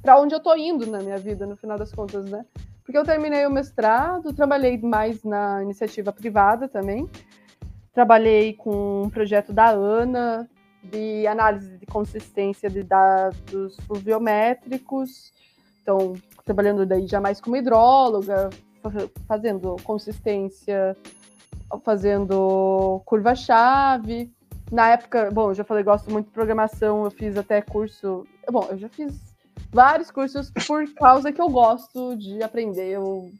para onde eu tô indo na minha vida no final das contas, né? Porque eu terminei o mestrado, trabalhei mais na iniciativa privada também. Trabalhei com um projeto da ANA de análise de consistência de dados fluviométricos. Então, trabalhando daí já mais como hidróloga, fazendo consistência, fazendo curva-chave. Na época, bom, eu já falei, gosto muito de programação, eu fiz até curso. Bom, eu já fiz vários cursos por causa que eu gosto de aprender. Eu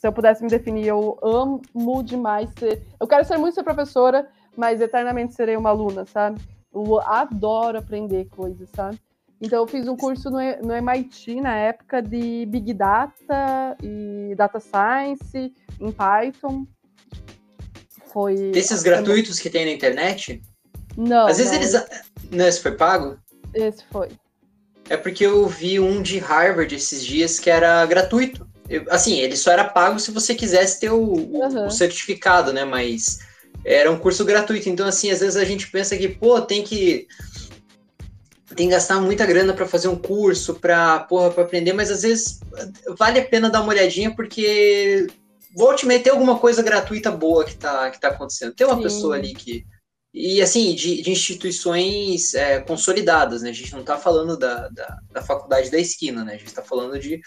se eu pudesse me definir, eu amo demais ser. Eu quero ser muito ser professora, mas eternamente serei uma aluna, sabe? Eu adoro aprender coisas, sabe? Então, eu fiz um curso no, no MIT na época de Big Data e Data Science em Python. Foi. Desses gratuitos que tem na internet? Não. Às vezes não. eles. Não, esse foi pago? Esse foi. É porque eu vi um de Harvard esses dias que era gratuito. Eu, assim, ele só era pago se você quisesse ter o, uhum. o, certificado, né? Mas era um curso gratuito. Então, assim, às vezes a gente pensa que, pô, tem que tem que gastar muita grana para fazer um curso, para porra, para aprender, mas às vezes vale a pena dar uma olhadinha porque volte meter alguma coisa gratuita boa que tá, que tá acontecendo. Tem uma Sim. pessoa ali que e assim, de, de instituições é, consolidadas, né? A gente não está falando da, da, da, faculdade da esquina, né? A gente está falando de,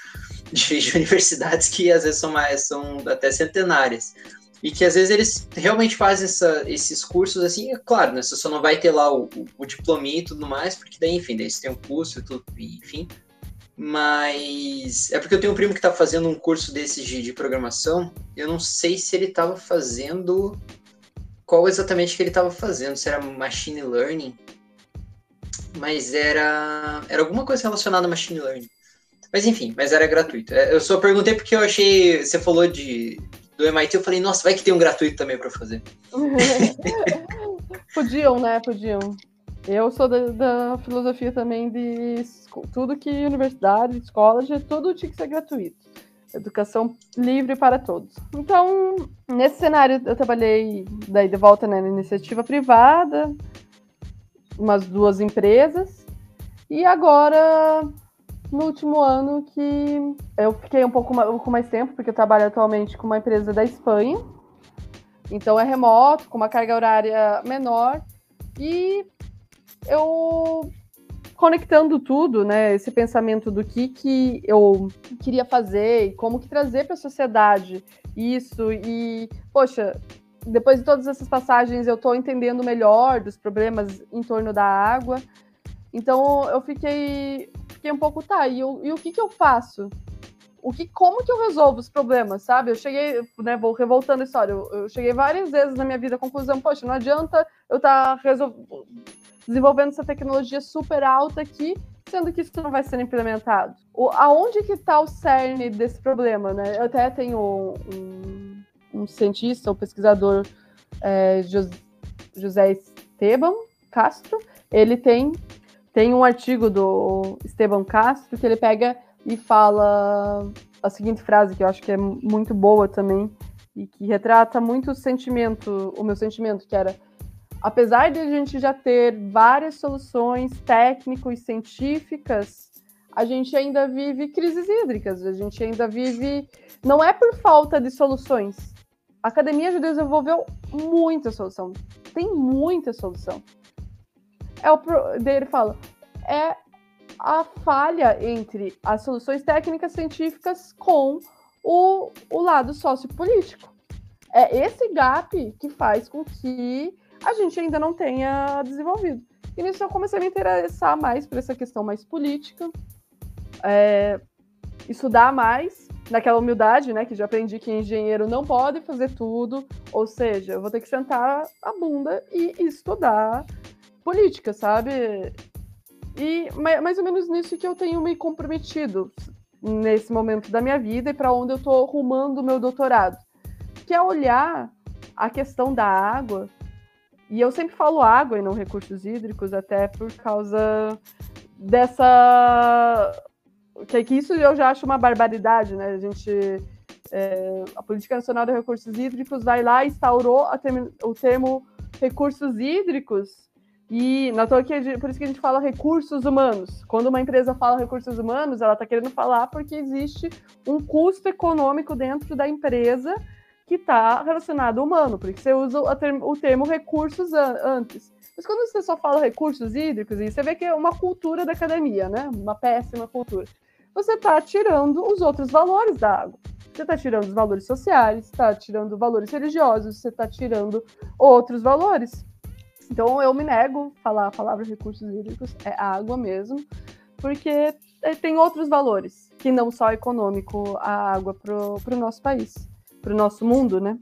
de, de, universidades que às vezes são mais são até centenárias e que às vezes eles realmente fazem essa, esses cursos assim, é claro, né? Você só não vai ter lá o, o, o e tudo mais, porque daí, enfim, daí você tem um curso e tudo, enfim. Mas é porque eu tenho um primo que está fazendo um curso desses de, de programação. Eu não sei se ele estava fazendo. Qual exatamente que ele estava fazendo? Se era machine learning. Mas era. Era alguma coisa relacionada a machine learning. Mas enfim, mas era gratuito. É, eu só perguntei porque eu achei. Você falou de, do MIT, eu falei, nossa, vai que tem um gratuito também para fazer. Podiam, né? Podiam. Eu sou da, da, filosofia também de tudo que universidade, escola, tudo tinha que ser gratuito. Educação livre para todos. Então, nesse cenário, eu trabalhei daí de volta né, na iniciativa privada, umas duas empresas, e agora no último ano que eu fiquei um pouco mais, com mais tempo, porque eu trabalho atualmente com uma empresa da Espanha. Então é remoto, com uma carga horária menor. E eu conectando tudo, né, esse pensamento do que, que eu queria fazer e como que trazer para a sociedade isso e, poxa, depois de todas essas passagens eu estou entendendo melhor dos problemas em torno da água. Então eu fiquei fiquei um pouco, tá, e, eu, e o que que eu faço? O que, como que eu resolvo os problemas, sabe? Eu cheguei, né, vou revoltando a história, eu, eu cheguei várias vezes na minha vida à conclusão, poxa, não adianta eu estar tá desenvolvendo essa tecnologia super alta aqui, sendo que isso não vai ser implementado. O, aonde que está o cerne desse problema, né? Eu até tenho um, um cientista, um pesquisador, é, José Esteban Castro, ele tem tem um artigo do Esteban Castro que ele pega e fala a seguinte frase, que eu acho que é muito boa também, e que retrata muito o sentimento, o meu sentimento, que era apesar de a gente já ter várias soluções técnicas e científicas, a gente ainda vive crises hídricas, a gente ainda vive. Não é por falta de soluções. A academia já desenvolveu muita solução. Tem muita solução é o dele fala é a falha entre as soluções técnicas científicas com o, o lado sociopolítico. É esse gap que faz com que a gente ainda não tenha desenvolvido. E nisso eu comecei a me interessar mais por essa questão mais política, é, estudar mais naquela humildade, né, que já aprendi que engenheiro não pode fazer tudo, ou seja, eu vou ter que sentar a bunda e estudar política, sabe? E mais ou menos nisso que eu tenho me comprometido nesse momento da minha vida e para onde eu estou rumando o meu doutorado, que é olhar a questão da água. E eu sempre falo água e não recursos hídricos, até por causa dessa que, que isso eu já acho uma barbaridade, né? A gente é, a Política Nacional de Recursos Hídricos vai lá e instaurou term, o termo recursos hídricos e na toa que por isso que a gente fala recursos humanos. Quando uma empresa fala recursos humanos, ela está querendo falar porque existe um custo econômico dentro da empresa que está relacionado ao humano, porque você usa o termo recursos antes. Mas quando você só fala recursos hídricos, você vê que é uma cultura da academia, né? Uma péssima cultura. Você está tirando os outros valores da água. Você está tirando os valores sociais, está tirando valores religiosos, você está tirando outros valores. Então eu me nego a falar a palavra recursos hídricos, é água mesmo, porque é, tem outros valores. que não só econômico a água para o nosso país, para o nosso mundo, né?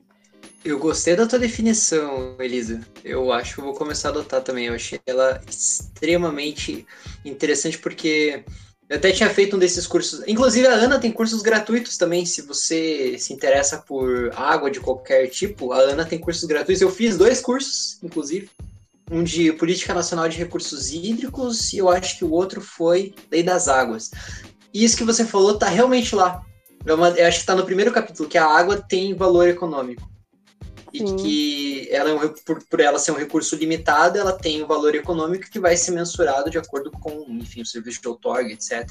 Eu gostei da tua definição, Elisa. Eu acho que eu vou começar a adotar também. Eu achei ela extremamente interessante porque eu até tinha feito um desses cursos. Inclusive, a Ana tem cursos gratuitos também. Se você se interessa por água de qualquer tipo, a Ana tem cursos gratuitos. Eu fiz dois cursos, inclusive. Um de Política Nacional de Recursos Hídricos e eu acho que o outro foi Lei das Águas. E isso que você falou tá realmente lá. Eu, eu acho que está no primeiro capítulo, que a água tem valor econômico e Sim. que ela é um, por, por, ela ser um recurso limitado, ela tem um valor econômico que vai ser mensurado de acordo com, enfim, o serviço de outorga, etc.,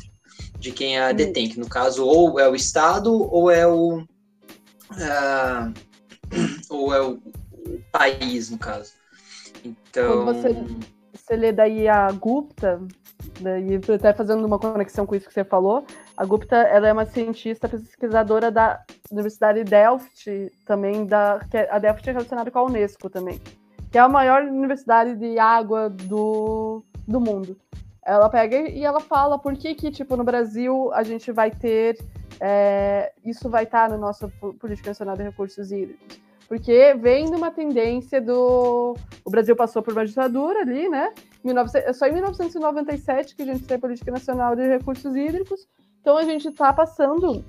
de quem a detém, que no caso ou é o Estado ou é o, uh, ou é o, o, país, no caso. Então... Quando você, você lê daí a Gupta, daí até fazendo uma conexão com isso que você falou, a Gupta ela é uma cientista pesquisadora da Universidade de Delft, também da que é, a Delft é relacionada com a UNESCO também, que é a maior universidade de água do, do mundo. Ela pega e ela fala por que que tipo no Brasil a gente vai ter é, isso vai estar na nossa política nacional de recursos hídricos porque vem de uma tendência do. O Brasil passou por uma ditadura ali, né? 19... É só em 1997 que a gente tem Política Nacional de Recursos Hídricos, então a gente está passando.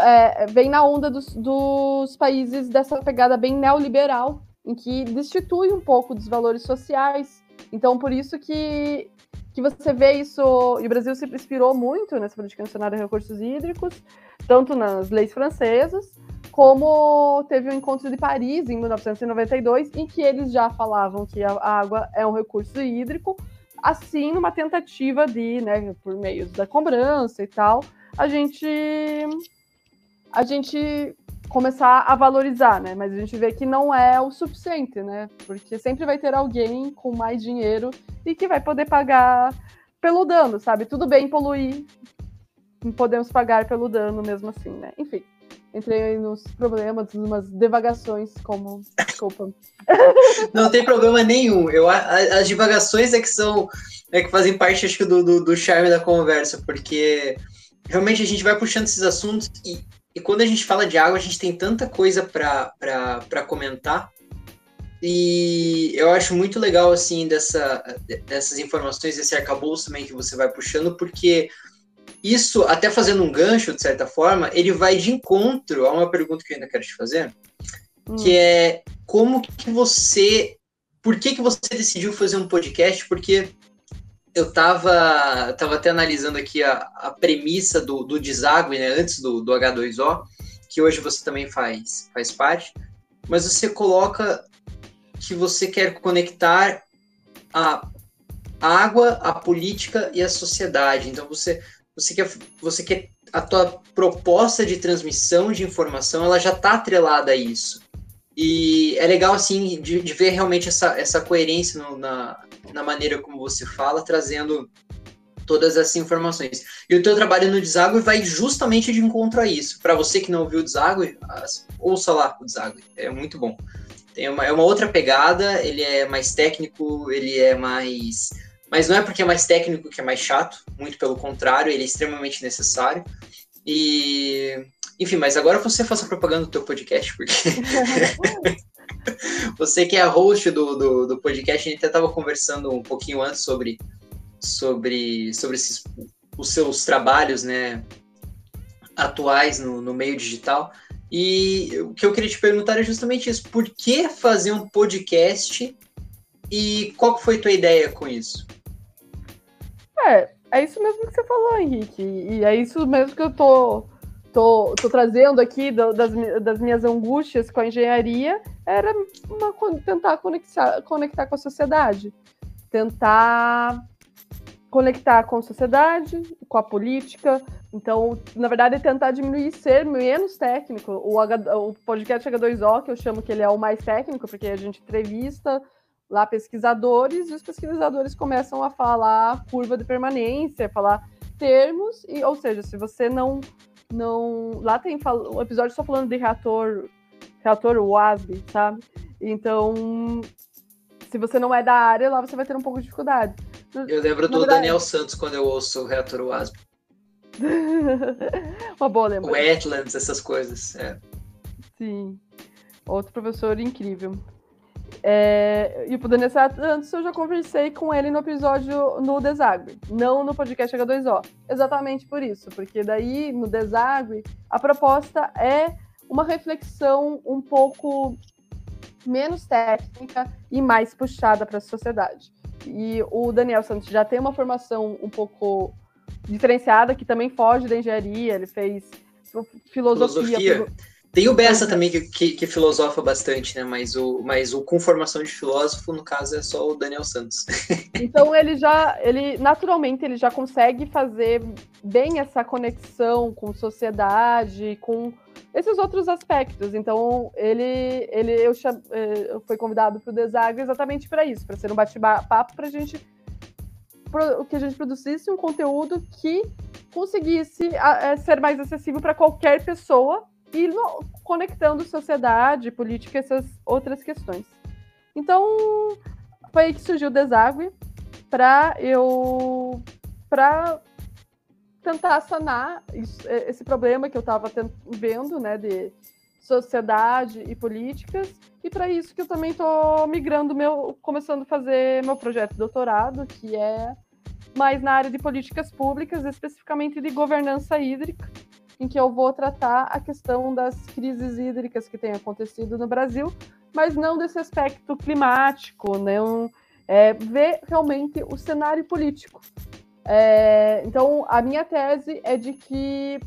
É, vem na onda dos, dos países dessa pegada bem neoliberal, em que destitui um pouco dos valores sociais. Então, por isso que, que você vê isso. E o Brasil se inspirou muito nessa política nacional de recursos hídricos, tanto nas leis francesas, como teve o encontro de Paris em 1992, em que eles já falavam que a água é um recurso hídrico, assim, numa tentativa de, né, por meio da cobrança e tal, a gente a gente começar a valorizar, né? Mas a gente vê que não é o suficiente, né? Porque sempre vai ter alguém com mais dinheiro e que vai poder pagar pelo dano, sabe? Tudo bem poluir, podemos pagar pelo dano mesmo assim, né? Enfim, entrei nos problemas, umas devagações, como. Desculpa. Não tem problema nenhum. Eu, as divagações é que são. É que fazem parte, acho que, do, do, do charme da conversa, porque realmente a gente vai puxando esses assuntos e, e quando a gente fala de água, a gente tem tanta coisa para comentar. E eu acho muito legal, assim, dessa, dessas informações, esse arcabouço também que você vai puxando, porque isso, até fazendo um gancho, de certa forma, ele vai de encontro a uma pergunta que eu ainda quero te fazer, hum. que é como que você. Por que, que você decidiu fazer um podcast? Porque eu estava tava até analisando aqui a, a premissa do, do deságue, né, antes do, do H2O, que hoje você também faz, faz parte, mas você coloca que você quer conectar a água, a política e a sociedade. Então você você quer, você quer a tua proposta de transmissão de informação, ela já está atrelada a isso. E é legal, assim, de, de ver realmente essa, essa coerência no, na, na maneira como você fala, trazendo todas essas informações. E o teu trabalho no Deságue vai justamente de encontro a isso. Para você que não ouviu o Deságue, ouça lá o Deságue, é muito bom. Tem uma, é uma outra pegada, ele é mais técnico, ele é mais mas não é porque é mais técnico que é mais chato, muito pelo contrário, ele é extremamente necessário. E, enfim, mas agora você faça propaganda do teu podcast, porque você que é a host do, do, do, podcast, a gente até estava conversando um pouquinho antes sobre, sobre, sobre esses, os seus trabalhos, né, atuais no, no meio digital. E o que eu queria te perguntar é justamente isso: por que fazer um podcast e qual foi a tua ideia com isso? É, é isso mesmo que você falou, Henrique. E é isso mesmo que eu tô, tô, tô trazendo aqui do, das, das minhas angústias com a engenharia. Era uma, tentar conectar, conectar com a sociedade. Tentar conectar com a sociedade, com a política. Então, na verdade, é tentar diminuir ser menos técnico. O, H, o podcast H2O, que eu chamo que ele é o mais técnico, porque a gente entrevista lá pesquisadores e os pesquisadores começam a falar curva de permanência, falar termos, e, ou seja, se você não não lá tem o episódio só falando de reator reator WASB, sabe? Então, se você não é da área, lá você vai ter um pouco de dificuldade. Eu lembro do Daniel Santos quando eu ouço o reator WASB. Uma boa lembrança. Wetlands, essas coisas. É. Sim. Outro professor incrível. É, e o Daniel Santos eu já conversei com ele no episódio no Desagre, não no podcast H2O. Exatamente por isso, porque daí no Desagre a proposta é uma reflexão um pouco menos técnica e mais puxada para a sociedade. E o Daniel Santos já tem uma formação um pouco diferenciada, que também foge da engenharia, ele fez filosofia. filosofia. Tem o Bessa também que, que, que, filosofa bastante, né? Mas o, mas o com formação de filósofo, no caso, é só o Daniel Santos. Então ele já, ele naturalmente ele já consegue fazer bem essa conexão com sociedade, com esses outros aspectos. Então ele, ele eu, cham, eh, eu fui convidado para o Desagre exatamente para isso, para ser um bate-papo para a gente que a gente produzisse um conteúdo que conseguisse é, ser mais acessível para qualquer pessoa e no, conectando sociedade, política, essas outras questões. Então, foi aí que surgiu o Deságue para eu para tentar sanar isso, esse problema que eu estava vendo, né, de sociedade e políticas, e para isso que eu também estou migrando meu, começando a fazer meu projeto de doutorado, que é mais na área de políticas públicas, especificamente de governança hídrica, em que eu vou tratar a questão das crises hídricas que têm acontecido no Brasil, mas não desse aspecto climático, não é, ver realmente o cenário político. É, então, a minha tese é de que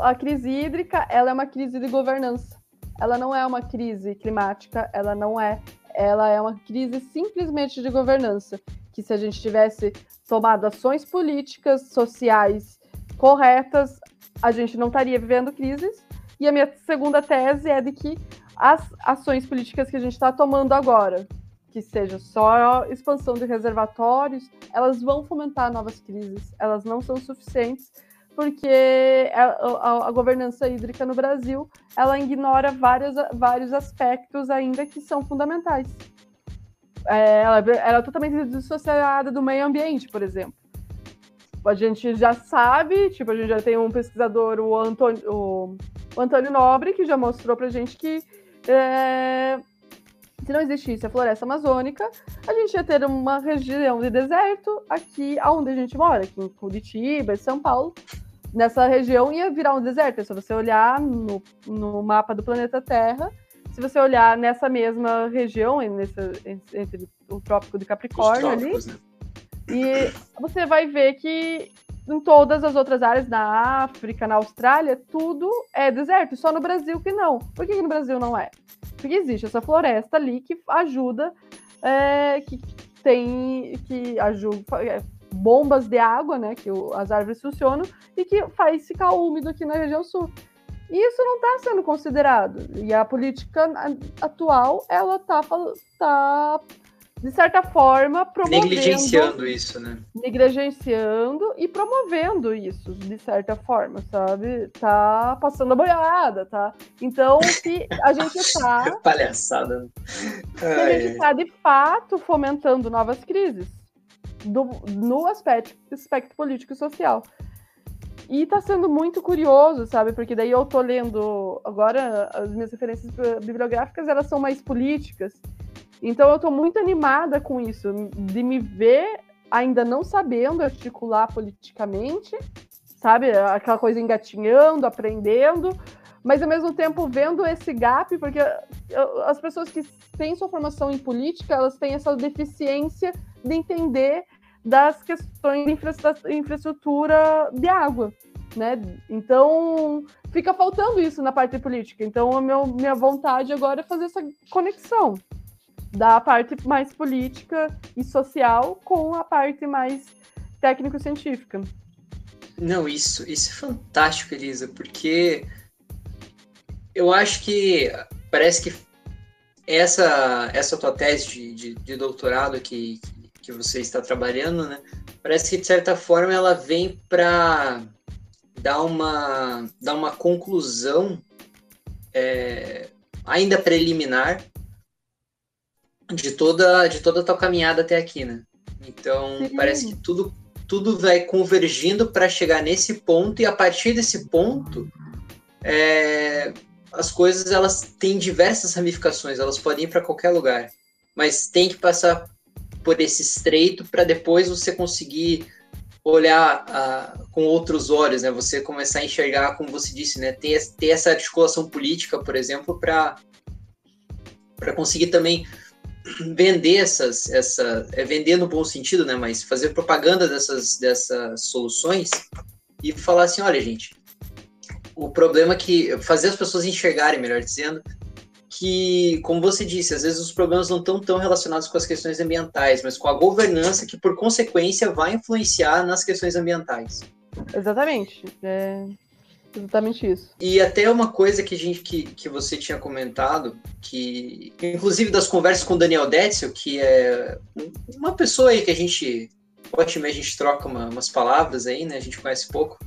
a crise hídrica ela é uma crise de governança. Ela não é uma crise climática, ela não é. Ela é uma crise simplesmente de governança. Que se a gente tivesse tomado ações políticas, sociais corretas, a gente não estaria vivendo crises. E a minha segunda tese é de que as ações políticas que a gente está tomando agora, que seja só expansão de reservatórios, elas vão fomentar novas crises, elas não são suficientes, porque a, a, a governança hídrica no Brasil ela ignora vários, vários aspectos ainda que são fundamentais. É, ela, ela é totalmente dissociada do meio ambiente, por exemplo a gente já sabe, tipo, a gente já tem um pesquisador, o Antônio, o, o Antônio Nobre, que já mostrou pra gente que é, se não existisse a floresta amazônica, a gente ia ter uma região de deserto aqui onde a gente mora, aqui em Curitiba, em São Paulo. Nessa região ia virar um deserto. É só você olhar no, no mapa do planeta Terra. Se você olhar nessa mesma região, nessa, entre o Trópico de Capricórnio ali, né? E você vai ver que em todas as outras áreas, na África, na Austrália, tudo é deserto, só no Brasil que não. Por que, que no Brasil não é? Porque existe essa floresta ali que ajuda, é, que tem, que ajuda, é, bombas de água, né, que o, as árvores funcionam, e que faz ficar úmido aqui na região sul. E isso não está sendo considerado. E a política atual, ela está tá de certa forma, promovendo. Negligenciando isso, né? Negligenciando e promovendo isso, de certa forma, sabe? Tá passando a boiada, tá? Então, se a gente tá. Palhaçada. Se a gente tá, de fato, fomentando novas crises do, no aspecto, aspecto político e social. E tá sendo muito curioso, sabe? Porque daí eu tô lendo agora as minhas referências bibliográficas, elas são mais políticas. Então eu estou muito animada com isso, de me ver ainda não sabendo articular politicamente, sabe? Aquela coisa engatinhando, aprendendo, mas ao mesmo tempo vendo esse gap, porque as pessoas que têm sua formação em política, elas têm essa deficiência de entender das questões de infraestrutura de água, né? Então fica faltando isso na parte política. Então a meu, minha vontade agora é fazer essa conexão da parte mais política e social com a parte mais técnico-científica. Não, isso, isso é fantástico, Elisa, porque eu acho que parece que essa, essa tua tese de, de, de doutorado que, que você está trabalhando, né, parece que de certa forma ela vem para dar uma, dar uma conclusão é, ainda preliminar de toda de toda a tua caminhada até aqui, né? Então, Sim. parece que tudo tudo vai convergindo para chegar nesse ponto, e a partir desse ponto, é, as coisas elas têm diversas ramificações, elas podem ir para qualquer lugar, mas tem que passar por esse estreito para depois você conseguir olhar uh, com outros olhos, né? Você começar a enxergar, como você disse, né? Ter, ter essa articulação política, por exemplo, para para conseguir também vender essas, essa, é vender no bom sentido, né? Mas fazer propaganda dessas, dessas soluções e falar assim, olha, gente, o problema é que fazer as pessoas enxergarem, melhor dizendo, que, como você disse, às vezes os problemas não estão tão relacionados com as questões ambientais, mas com a governança que, por consequência, vai influenciar nas questões ambientais. Exatamente. É exatamente isso. E até uma coisa que, a gente, que, que você tinha comentado, que inclusive das conversas com o Daniel Detzel, que é uma pessoa aí que a gente, ótimo, a gente troca uma, umas palavras aí, né? A gente conhece pouco.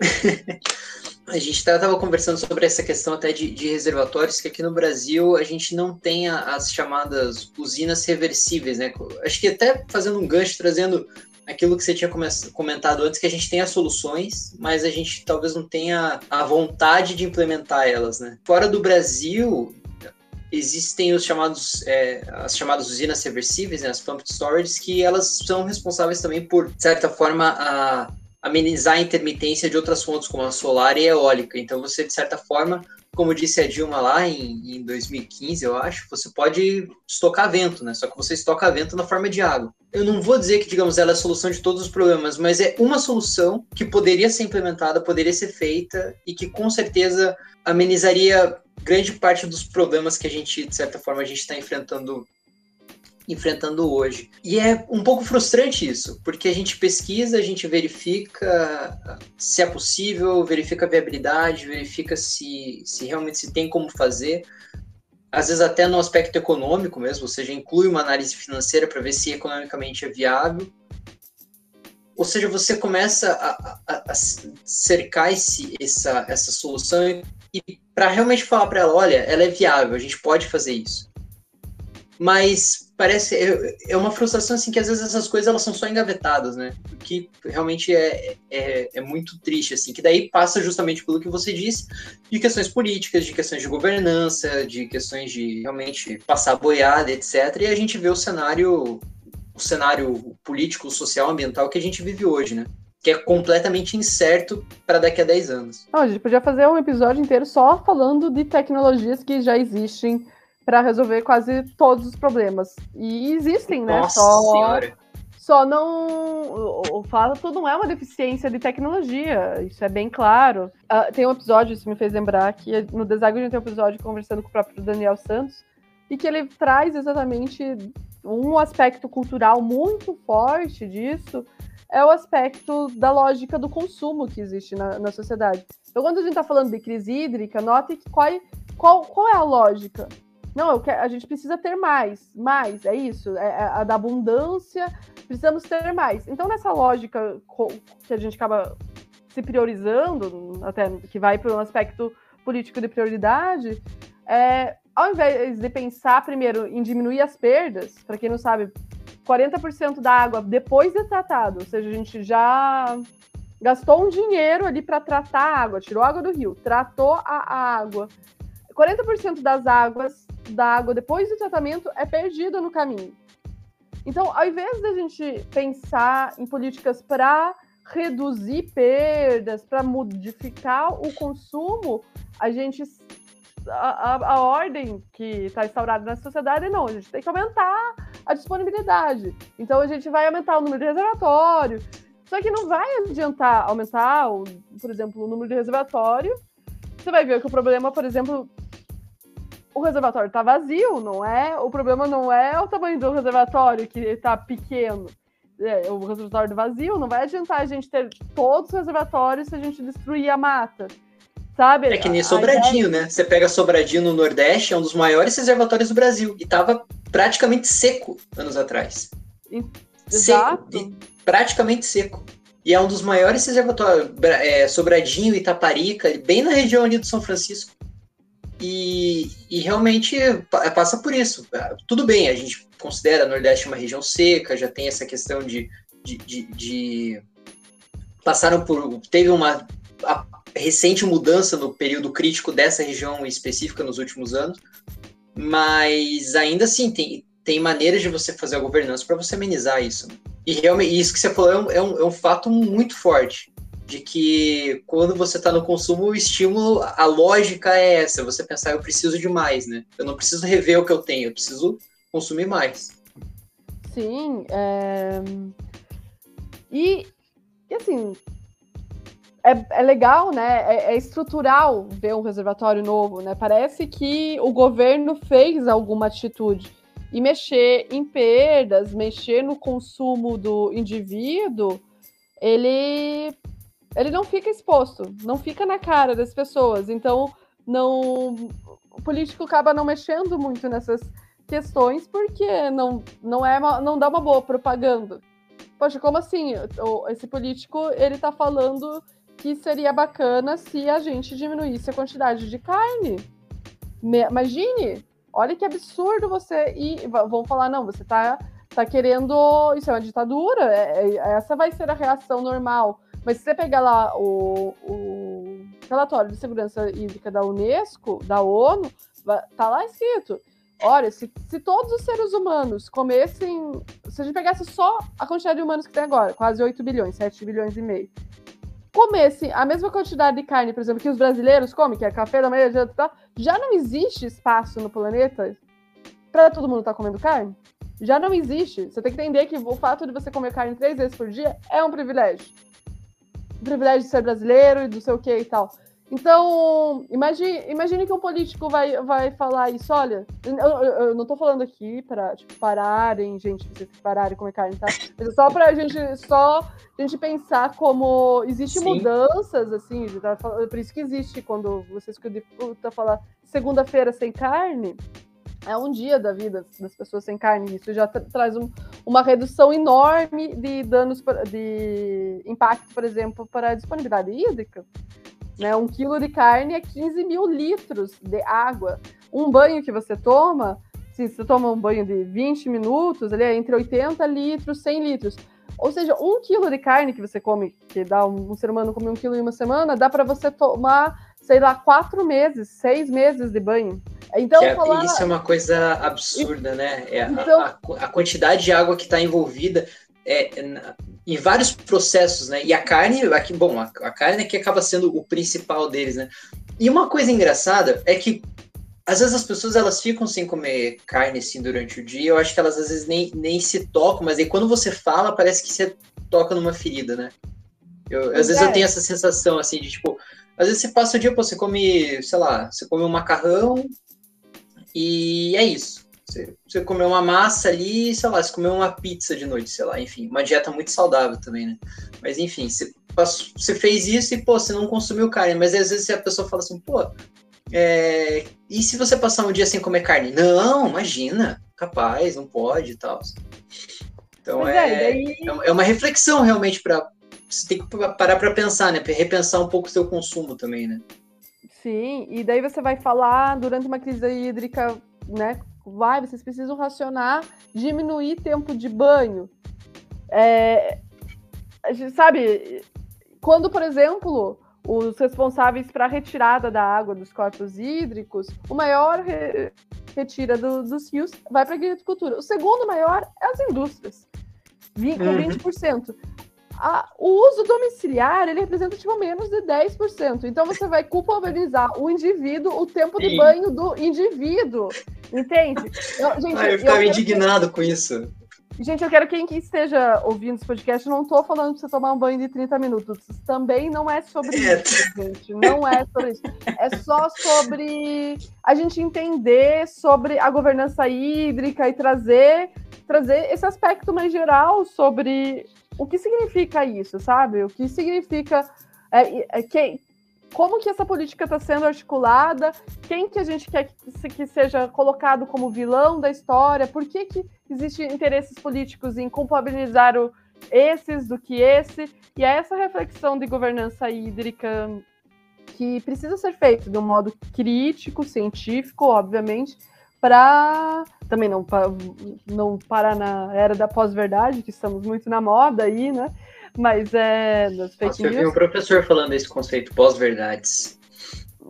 a gente estava conversando sobre essa questão até de, de, reservatórios, que aqui no Brasil a gente não tem as chamadas usinas reversíveis, né? Acho que até fazendo um gancho, trazendo aquilo que você tinha comentado antes, que a gente tem as soluções, mas a gente talvez não tenha a vontade de implementar elas, né? Fora do Brasil, existem os chamados, é, as chamadas usinas reversíveis, né, as pumped storages, que elas são responsáveis também por, de certa forma, a amenizar a intermitência de outras fontes, como a solar e a eólica. Então, você, de certa forma, como disse a Dilma lá em, em 2015, eu acho, você pode estocar vento, né? Só que você estoca vento na forma de água. Eu não vou dizer que, digamos, ela é a solução de todos os problemas, mas é uma solução que poderia ser implementada, poderia ser feita e que, com certeza, amenizaria grande parte dos problemas que a gente, de certa forma, a gente está enfrentando enfrentando hoje. E é um pouco frustrante isso, porque a gente pesquisa, a gente verifica se é possível, verifica a viabilidade, verifica se, se realmente se tem como fazer. Às vezes até no aspecto econômico mesmo, ou seja, inclui uma análise financeira para ver se economicamente é viável. Ou seja, você começa a, a, a cercar esse, essa, essa solução e para realmente falar para ela, olha, ela é viável, a gente pode fazer isso. Mas parece é, é uma frustração assim que às vezes essas coisas elas são só engavetadas, né? O que realmente é, é, é, muito triste assim, que daí passa justamente pelo que você disse, de questões políticas, de questões de governança, de questões de realmente passar boiada, etc. E a gente vê o cenário o cenário político, social, ambiental que a gente vive hoje, né? Que é completamente incerto para daqui a 10 anos. Não, a gente podia fazer um episódio inteiro só falando de tecnologias que já existem para resolver quase todos os problemas. E existem, né? Nossa só, senhora. Só não. O, o fato não é uma deficiência de tecnologia, isso é bem claro. Uh, tem um episódio, isso me fez lembrar, que no Design a gente tem um episódio conversando com o próprio Daniel Santos, e que ele traz exatamente um aspecto cultural muito forte disso, é o aspecto da lógica do consumo que existe na, na sociedade. Então, quando a gente está falando de crise hídrica, note que qual, qual, qual é a lógica? Não, quero, a gente precisa ter mais, mais, é isso, é, é a da abundância, precisamos ter mais. Então, nessa lógica que a gente acaba se priorizando, até que vai para um aspecto político de prioridade, é, ao invés de pensar primeiro em diminuir as perdas, para quem não sabe, 40% da água depois de tratado, ou seja, a gente já gastou um dinheiro ali para tratar a água, tirou a água do rio, tratou a, a água. 40% das águas da água depois do tratamento é perdida no caminho. Então, ao invés da gente pensar em políticas para reduzir perdas, para modificar o consumo, a gente a, a, a ordem que está instaurada na sociedade não, a gente tem que aumentar a disponibilidade. Então a gente vai aumentar o número de reservatório. Só que não vai adiantar aumentar, por exemplo, o número de reservatório. Você vai ver que o problema, por exemplo, o reservatório está vazio, não é? O problema não é o tamanho do reservatório que está pequeno. É, o reservatório vazio não vai adiantar a gente ter todos os reservatórios se a gente destruir a mata. Sabe? É que nem Sobradinho, ideia... né? Você pega Sobradinho no Nordeste, é um dos maiores reservatórios do Brasil. E estava praticamente seco anos atrás. Exato. Seco, praticamente seco. E é um dos maiores reservatórios. É, Sobradinho, Itaparica, bem na região ali do São Francisco. E, e, realmente passa por isso. Tudo bem, a gente considera o Nordeste uma região seca, já tem essa questão de de, de, de passaram por. Teve uma recente mudança no período crítico dessa região específica nos últimos anos, mas ainda assim tem, tem maneiras de você fazer a governança para você amenizar isso. E realmente, isso que você falou é um, é um, é um fato muito forte de que quando você está no consumo, o estímulo, a lógica é essa, você pensar, eu preciso de mais, né? Eu não preciso rever o que eu tenho, eu preciso consumir mais. Sim, é... e, e assim, é, é legal, né? É, é, estrutural ver um reservatório novo, né? Parece que o governo fez alguma atitude. E mexer em perdas, mexer no consumo do indivíduo, ele ele não fica exposto, não fica na cara das pessoas. Então, não o político acaba não mexendo muito nessas questões porque não, não é não dá uma boa propaganda. Poxa, como assim? Esse político ele tá falando que seria bacana se a gente diminuísse a quantidade de carne. Imagine, olha que absurdo você e vão falar não, você tá tá querendo isso é uma ditadura. É, é, essa vai ser a reação normal mas se você pegar lá o, o relatório de segurança hídrica da Unesco, da ONU, tá lá escrito. Olha, se, se todos os seres humanos comessem. Se a gente pegasse só a quantidade de humanos que tem agora, quase 8 bilhões, 7 bilhões e meio, comessem a mesma quantidade de carne, por exemplo, que os brasileiros comem, que é café da manhã, já, já não existe espaço no planeta para todo mundo estar tá comendo carne? Já não existe. Você tem que entender que o fato de você comer carne três vezes por dia é um privilégio privilégio de ser brasileiro e do sei o que e tal. Então, imagine, imagine que um político vai, vai falar isso, olha, eu, eu, eu não estou falando aqui para tipo, pararem, gente, vocês pararem comer carne, tá? Mas é só para a gente, só a gente pensar como existe mudanças, assim, tá, por isso que existe quando você escuta falar segunda-feira sem carne, é um dia da vida das pessoas sem carne. Isso já tra traz um, uma redução enorme de danos, de impacto, por exemplo, para a disponibilidade hídrica. Né? Um quilo de carne é 15 mil litros de água. Um banho que você toma, se você toma um banho de 20 minutos, ele é entre 80 litros, 100 litros. Ou seja, um quilo de carne que você come, que dá um, um ser humano comer um quilo em uma semana, dá para você tomar, sei lá, quatro meses, seis meses de banho. Então, é, falar... Isso é uma coisa absurda, né? É, então... a, a, quantidade de água que está envolvida é, em vários processos, né? E a carne, aqui, bom, a, a carne é que acaba sendo o principal deles, né? E uma coisa engraçada é que às vezes as pessoas elas ficam sem comer carne assim durante o dia. Eu acho que elas às vezes nem, nem se tocam, mas aí quando você fala, parece que você toca numa ferida, né? Eu, às vezes eu é. tenho essa sensação assim de tipo, às vezes você passa o dia, pô, você come, sei lá, você come um macarrão, e é isso. Você, você comeu uma massa ali, sei lá, você comeu uma pizza de noite, sei lá, enfim, uma dieta muito saudável também, né? Mas enfim, você, passou, você fez isso e, pô, você não consumiu carne, mas às vezes a pessoa fala assim, pô, é, e se você passar um dia sem comer carne? Não, imagina, capaz, não pode e tal. Então é, é, daí... é uma reflexão realmente para você tem que parar para pensar, né? Repensar um pouco o seu consumo também, né? Sim, e daí você vai falar durante uma crise hídrica, né? Vai, vocês precisam racionar, diminuir tempo de banho. É, sabe, quando, por exemplo, os responsáveis para a retirada da água dos corpos hídricos, o maior re retira do, dos rios vai para a agricultura. O segundo maior é as indústrias, com 20%. Uhum a, o uso domiciliar ele representa tipo menos de 10%. Então você vai culpabilizar o indivíduo, o tempo Sim. de banho do indivíduo. Entende? Eu, gente, ah, eu ficava eu indignado com isso. Gente, eu quero quem que esteja ouvindo esse podcast, não estou falando para você tomar um banho de 30 minutos. Também não é sobre é. isso, gente. Não é sobre isso. É só sobre a gente entender sobre a governança hídrica e trazer, trazer esse aspecto mais geral sobre o que significa isso, sabe? O que significa é, é, que, como que essa política está sendo articulada, quem que a gente quer que, que, seja colocado como vilão da história, por que, que existem interesses políticos em culpabilizar o, esses do que esse, e é essa reflexão de governança hídrica que precisa ser feita de um modo crítico, científico, obviamente, para também não, não parar na era da pós-verdade, que estamos muito na moda aí, né? Mas é das fake Nossa, news. Eu vi um professor falando esse conceito, pós-verdades.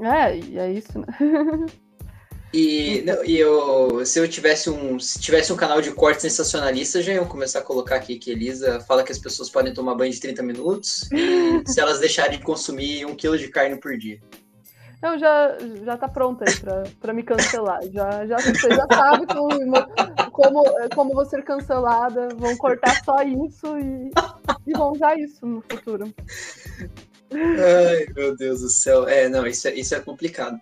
É, e é isso, né? E, não, e eu, se eu tivesse um, se tivesse um canal de corte sensacionalista, já iam começar a colocar aqui que Elisa fala que as pessoas podem tomar banho de 30 minutos se elas deixarem de consumir um quilo de carne por dia. Não, já, já tá pronta aí pra me cancelar. Já, já, você já sabe como, como, como vou ser cancelada. Vão cortar só isso e, e vão usar isso no futuro. Ai, meu Deus do céu. É, não, isso é, isso é complicado.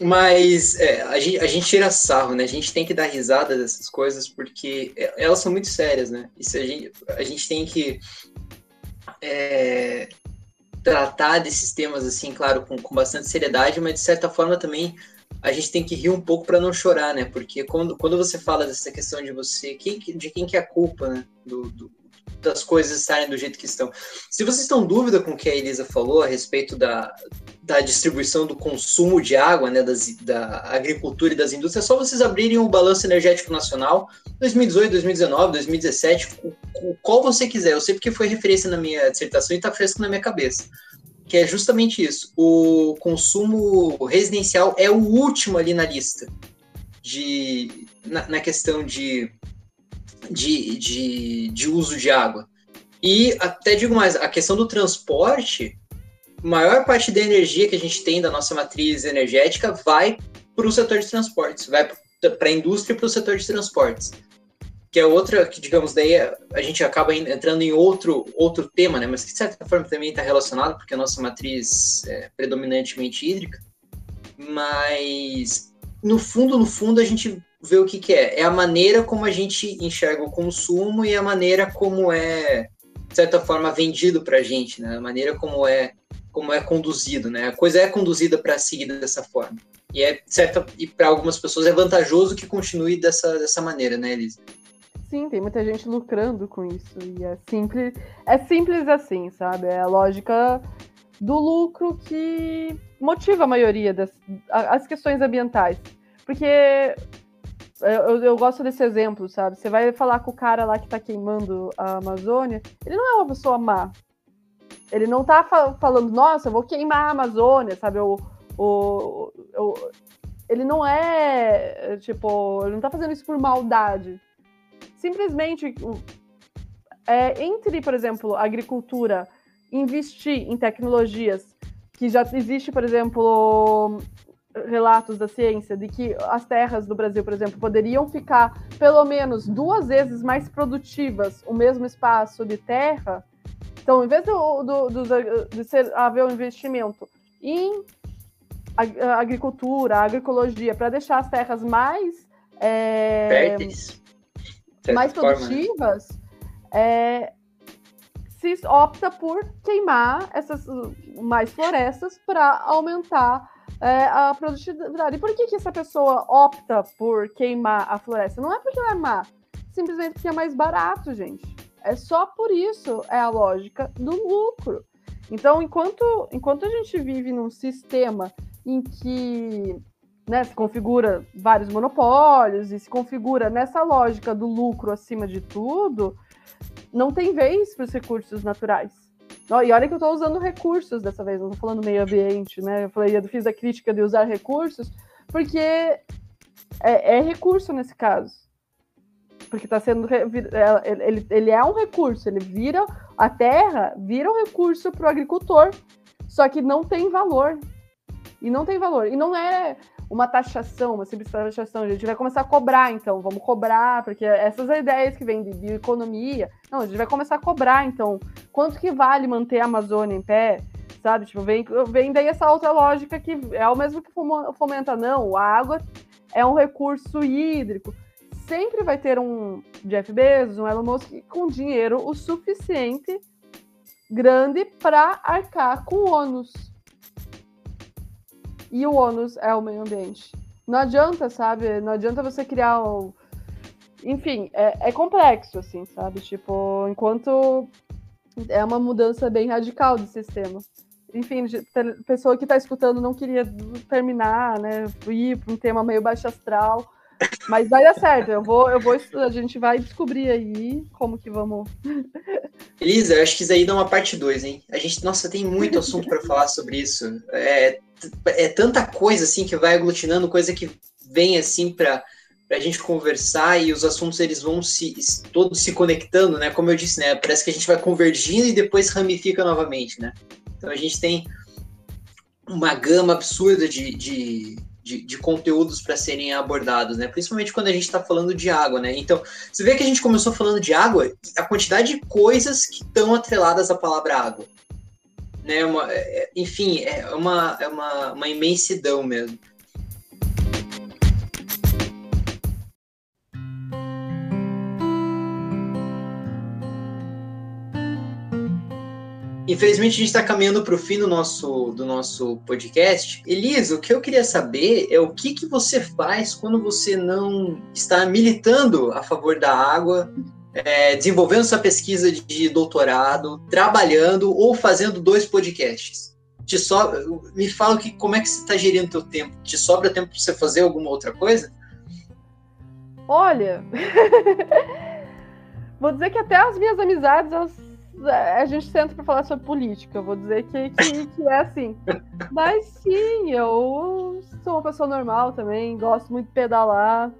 Mas é, a, gente, a gente tira sarro, né? A gente tem que dar risada dessas coisas porque elas são muito sérias, né? Isso a gente, a gente tem que é, tratar desses temas, assim, claro, com, com bastante seriedade, mas de certa forma também a gente tem que rir um pouco para não chorar, né? Porque quando, quando você fala dessa questão de você, quem, de quem que é a culpa, né? Do, do, das coisas estarem do jeito que estão. Se vocês estão em dúvida com o que a Elisa falou a respeito da, da distribuição do consumo de água, né, das, da agricultura e das indústrias, é só vocês abrirem o Balanço Energético Nacional 2018, 2019, 2017, o, o qual você quiser. Eu sei porque foi referência na minha dissertação e está fresco na minha cabeça. Que é justamente isso. O consumo residencial é o último ali na lista de na, na questão de de, de, de uso de água. E até digo mais, a questão do transporte, maior parte da energia que a gente tem da nossa matriz energética vai para o setor de transportes, vai para a indústria e para o setor de transportes. Que é outra, que digamos, daí a gente acaba entrando em outro, outro tema, né? Mas que de certa forma também está relacionado, porque a nossa matriz é predominantemente hídrica. Mas no fundo, no fundo, a gente ver o que, que é. É a maneira como a gente enxerga o consumo e a maneira como é, de certa forma, vendido para a gente, né? A maneira como é, como é conduzido, né? A coisa é conduzida para seguir dessa forma. E é certa e para algumas pessoas é vantajoso que continue dessa, dessa maneira, né, Elisa? Sim, tem muita gente lucrando com isso e é simples, é simples assim, sabe? É a lógica do lucro que motiva a maioria das as questões ambientais. Porque eu, eu, gosto desse exemplo, sabe? Você vai falar com o cara lá que tá queimando a Amazônia, ele não é uma pessoa má. Ele não tá falando, nossa, eu vou queimar a Amazônia, sabe? Eu, eu, eu, ele não é, tipo, ele não tá fazendo isso por maldade. Simplesmente, é, entre, por exemplo, agricultura, investir em tecnologias que já existe, por exemplo, relatos da ciência de que as terras do Brasil, por exemplo, poderiam ficar pelo menos duas vezes mais produtivas o mesmo espaço de terra. Então, em vez do, do, do de ser, haver um investimento em agricultura, agroecologia, para deixar as terras mais é, mais né? produtivas, é, se opta por queimar essas mais florestas para aumentar é, a produtividade. E por que, que essa pessoa opta por queimar a floresta? Não é porque ela é má, simplesmente porque é mais barato, gente. É só por isso é a lógica do lucro. Então, enquanto, enquanto a gente vive num sistema em que né, se configura vários monopólios e se configura nessa lógica do lucro acima de tudo, não tem vez para os recursos naturais. E olha que eu estou usando recursos dessa vez, não estou falando meio ambiente, né? Eu falei, eu fiz a crítica de usar recursos, porque é, é recurso nesse caso. Porque está sendo. É, ele, ele é um recurso, ele vira. A terra vira um recurso para o agricultor, só que não tem valor. E não tem valor. E não é uma taxação, uma simples taxação. A gente vai começar a cobrar, então, vamos cobrar, porque essas ideias que vêm de bioeconomia. Não, a gente vai começar a cobrar, então, quanto que vale manter a Amazônia em pé? Sabe? Tipo, vem, vem daí essa outra lógica que é o mesmo que fomenta, não, a água é um recurso hídrico. Sempre vai ter um Jeff Bezos, um Elon Musk com dinheiro o suficiente grande para arcar com ônus e o ônus é o meio ambiente. Não adianta, sabe? Não adianta você criar o. Enfim, é, é complexo, assim, sabe? Tipo, enquanto é uma mudança bem radical do sistema. Enfim, pessoa que está escutando não queria terminar, né? Ir para um tema meio baixo astral, Mas vai dar certo. Eu vou, eu vou, a gente vai descobrir aí como que vamos. Elisa, acho que isso aí dá uma parte 2, hein? A gente, nossa, tem muito assunto para falar sobre isso. É, é tanta coisa assim que vai aglutinando, coisa que vem assim para a gente conversar e os assuntos eles vão se todos se conectando, né? Como eu disse, né? Parece que a gente vai convergindo e depois ramifica novamente, né? Então a gente tem uma gama absurda de, de, de, de conteúdos para serem abordados, né? Principalmente quando a gente está falando de água, né? Então, você vê que a gente começou falando de água, a quantidade de coisas que estão atreladas à palavra água. Né? Uma, é, é, enfim, é uma, é uma, uma imensidão mesmo. Infelizmente, a gente está caminhando para o fim do nosso, do nosso podcast. Elisa, o que eu queria saber é o que, que você faz quando você não está militando a favor da água, é, desenvolvendo sua pesquisa de doutorado, trabalhando ou fazendo dois podcasts. Te sobra, me fala que, como é que você está gerindo o seu tempo? Te sobra tempo para você fazer alguma outra coisa? Olha, vou dizer que até as minhas amizades, elas a gente senta para falar sobre política, eu vou dizer que, que, que, é assim. Mas sim, eu sou uma pessoa normal também, gosto muito de pedalar.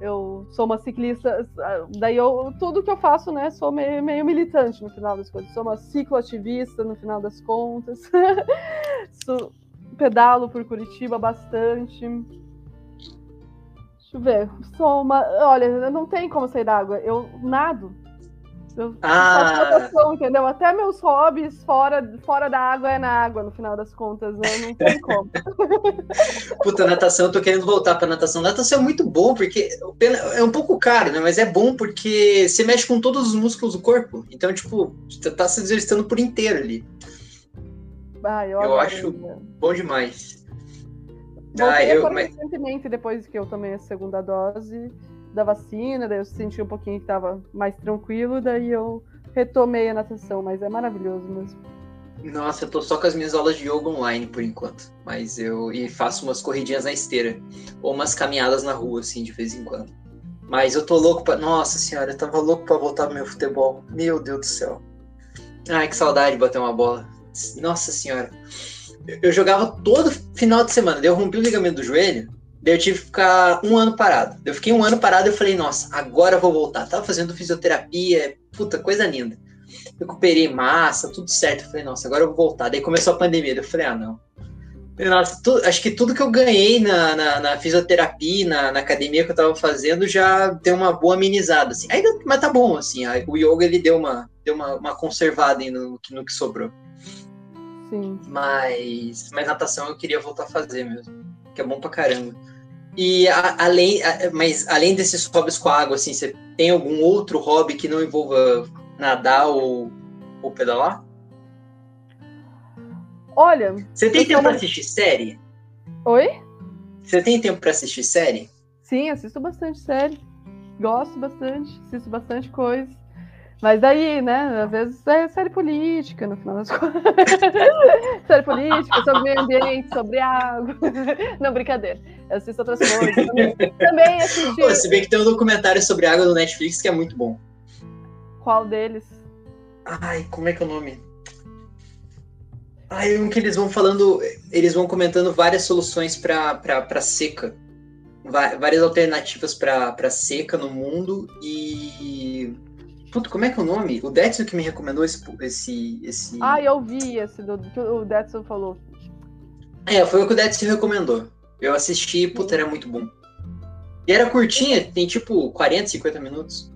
Eu sou uma ciclista, daí eu, tudo que eu faço, né, sou meio, meio militante no final das coisas. Sou uma cicloativista no final das contas. sou, pedalo por Curitiba bastante. Deixa eu ver. Sou uma. Olha, não tem como sair da água. Eu nado eu ah. Natação, entendeu? Até meus hobbies fora, fora da água é na água, no final das contas, né? Não tem como. Puta, natação, eu tô querendo voltar pra natação. Natação é muito bom, porque é um pouco caro, né? Mas é bom porque você mexe com todos os músculos do corpo. Então, tipo, você tá se exercitando por inteiro ali. Ah, eu, eu acho bom demais. Voltei ah, eu, mas... recentemente, depois que eu tomei a segunda dose da vacina, daí eu senti um pouquinho que estava mais tranquilo, daí eu retomei a natação, mas é maravilhoso mesmo. Nossa, eu tô só com as minhas aulas de yoga online por enquanto, mas eu e faço umas corridinhas na esteira ou umas caminhadas na rua assim de vez em quando. Mas eu tô louco para, nossa senhora, eu tava louco para voltar pro meu futebol. Meu Deus do céu. Ai, que saudade de bater uma bola. Nossa senhora. Eu jogava todo final de semana, eu rompi o ligamento do joelho Daí eu tive que ficar um ano parado. Eu fiquei um ano parado e eu falei, nossa, agora eu vou voltar. Tava fazendo fisioterapia, puta, coisa linda. Recuperei massa, tudo certo. Eu falei, nossa, agora eu vou voltar. Daí começou a pandemia. Eu falei, ah, não. Nossa, tu, acho que tudo que eu ganhei na, na, na fisioterapia, na, na, academia que eu tava fazendo, já deu uma boa amenizada, assim. Ainda, mas tá bom, assim. A, o yoga, ele deu uma, deu uma, uma conservada no, no, no que sobrou. Sim. Mas, mas natação eu queria voltar a fazer mesmo. Que é bom pra caramba. E a, além, a, mas além desses hobbies com a água, assim, você tem algum outro hobby que não envolva nadar ou, ou pedalar? Olha. Você tem tempo para assistir série? Oi? Você tem tempo para assistir série? Sim, assisto bastante série. Gosto bastante, assisto bastante coisa. Mas daí, né, às vezes é série política, no final das contas. série política, sobre meio ambiente, sobre água. Não, brincadeira. Eu assisto outras coisas. Também, também assisti... Pô, se bem que tem um documentário sobre água no Netflix que é muito bom. Qual deles? Ai, como é que é o nome? Ai, um que eles vão falando, eles vão comentando várias soluções para seca. Várias alternativas para seca no mundo e Puta, como é que é o nome? O Detson que me recomendou esse. esse, esse... Ah, eu vi esse do, que o Detson falou. É, foi o que o Detson recomendou. Eu assisti, puta, era muito bom. E era curtinha, tem tipo 40, 50 minutos.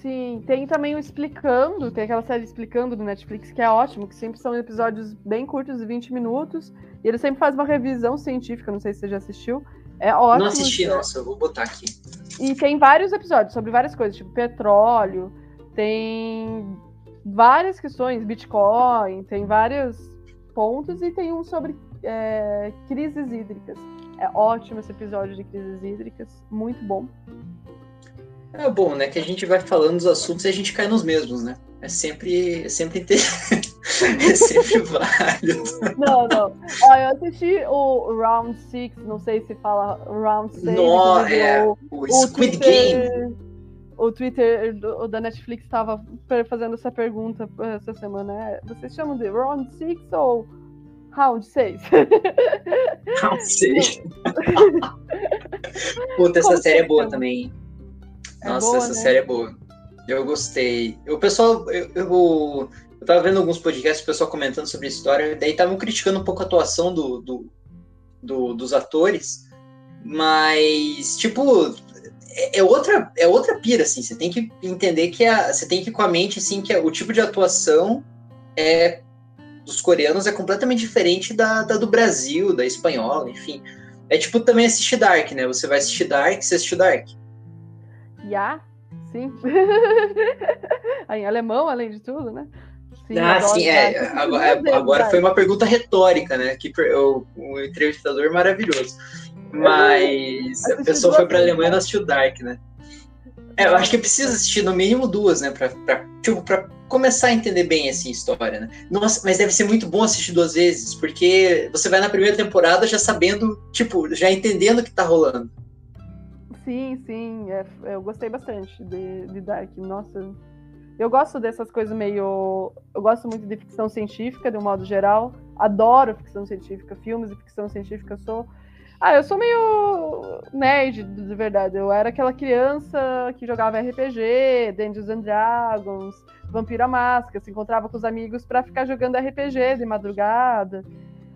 Sim, tem também o Explicando, tem aquela série Explicando do Netflix, que é ótimo, que sempre são episódios bem curtos, de 20 minutos, e ele sempre faz uma revisão científica, não sei se você já assistiu. É ótimo. Não assisti, nossa, eu vou botar aqui. E tem vários episódios sobre várias coisas, tipo petróleo, tem várias questões, Bitcoin, tem vários pontos e tem um sobre é, crises hídricas. É ótimo esse episódio de crises hídricas, muito bom. É bom, né? Que a gente vai falando dos assuntos e a gente cai nos mesmos, né? É sempre, é sempre, inter... é sempre válido. Não, não. Ó, eu assisti o Round 6, não sei se fala Round 6. No, é, o, o Squid Twitter, Game. O Twitter do, da Netflix estava fazendo essa pergunta essa semana. É, vocês chamam de Round 6 ou Round 6? Round 6. Puta, essa Como série é boa chama? também. É Nossa, boa, essa né? série é boa. Eu gostei. O pessoal, eu, eu, eu tava vendo alguns podcasts, o pessoal comentando sobre a história, daí estavam criticando um pouco a atuação do, do, do- dos atores, mas, tipo, é, é outra, é outra pira, assim, você tem que entender que a, você tem que ir com a mente, assim, que o tipo de atuação é dos coreanos é completamente diferente da, da do Brasil, da espanhola, enfim. É tipo também assistir Dark, né? Você vai assistir Dark, você assistiu Dark. Ya? Sim. em alemão, além de tudo, né? Sim, ah, sim, é. Agora, agora foi uma pergunta retórica, né? Que o, o entrevistador maravilhoso. Mas a pessoa foi pra Alemanha e não assistiu Dark, né? É, eu acho que precisa assistir no mínimo duas, né? Pra, pra, tipo, pra começar a entender bem assim, a história, né? Nossa, mas deve ser muito bom assistir duas vezes, porque você vai na primeira temporada já sabendo, tipo, já entendendo o que tá rolando. Sim, sim, é- eu gostei bastante de, de Dark. Nossa, eu gosto dessas coisas meio. Eu gosto muito de ficção científica, de um modo geral. Adoro ficção científica, filmes de ficção científica. Eu sou. Ah, eu sou meio nerd, de verdade. Eu era aquela criança que jogava RPG, Dungeons and Dragons, Vampiro à Máscara, se encontrava com os amigos pra ficar jogando RPG de madrugada.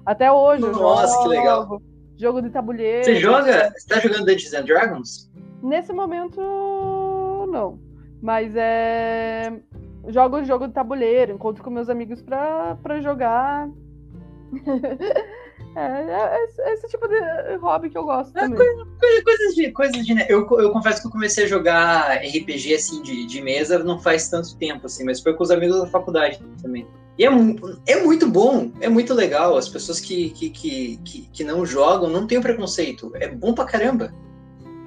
Até hoje. eu Nossa, que jogo, legal. Jogo de tabuleiro. Você joga. Você tá jogando Dungeons and Dragons? Nesse momento, não. Mas é. Jogo jogo de tabuleiro, encontro com meus amigos pra, pra jogar. é, é esse, esse tipo de hobby que eu gosto É também. Coisa- Coisas de. Coisas de né? eu, eu confesso que eu comecei a jogar RPG assim de, de mesa não faz tanto tempo, assim, mas foi com os amigos da faculdade também. E é, é muito bom, é muito legal. As pessoas que, que, que, que, que não jogam não têm preconceito. É bom pra caramba.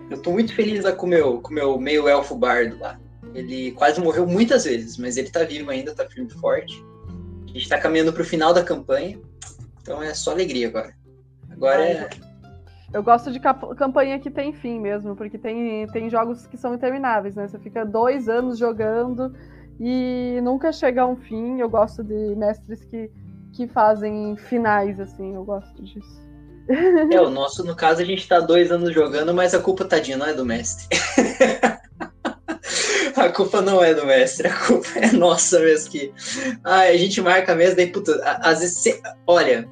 Eu tô muito feliz lá com o meu, com o meu meio elfo bardo lá. Ele quase morreu muitas vezes, mas ele tá vivo ainda, tá firme e forte. A gente tá caminhando pro final da campanha. Então é só alegria agora. Agora é. Eu gosto de campanha que tem fim mesmo, porque tem, tem jogos que são intermináveis, né? Você fica dois anos jogando e nunca chega a um fim. Eu gosto de mestres que, que fazem finais, assim, eu gosto disso. É, o nosso, no caso, a gente tá dois anos jogando, mas a culpa, tadinha, não é do mestre. a culpa não é do mestre, a culpa é nossa mesmo. Que... Ai, a gente marca mesmo, daí, puta, às vezes, cê- olha,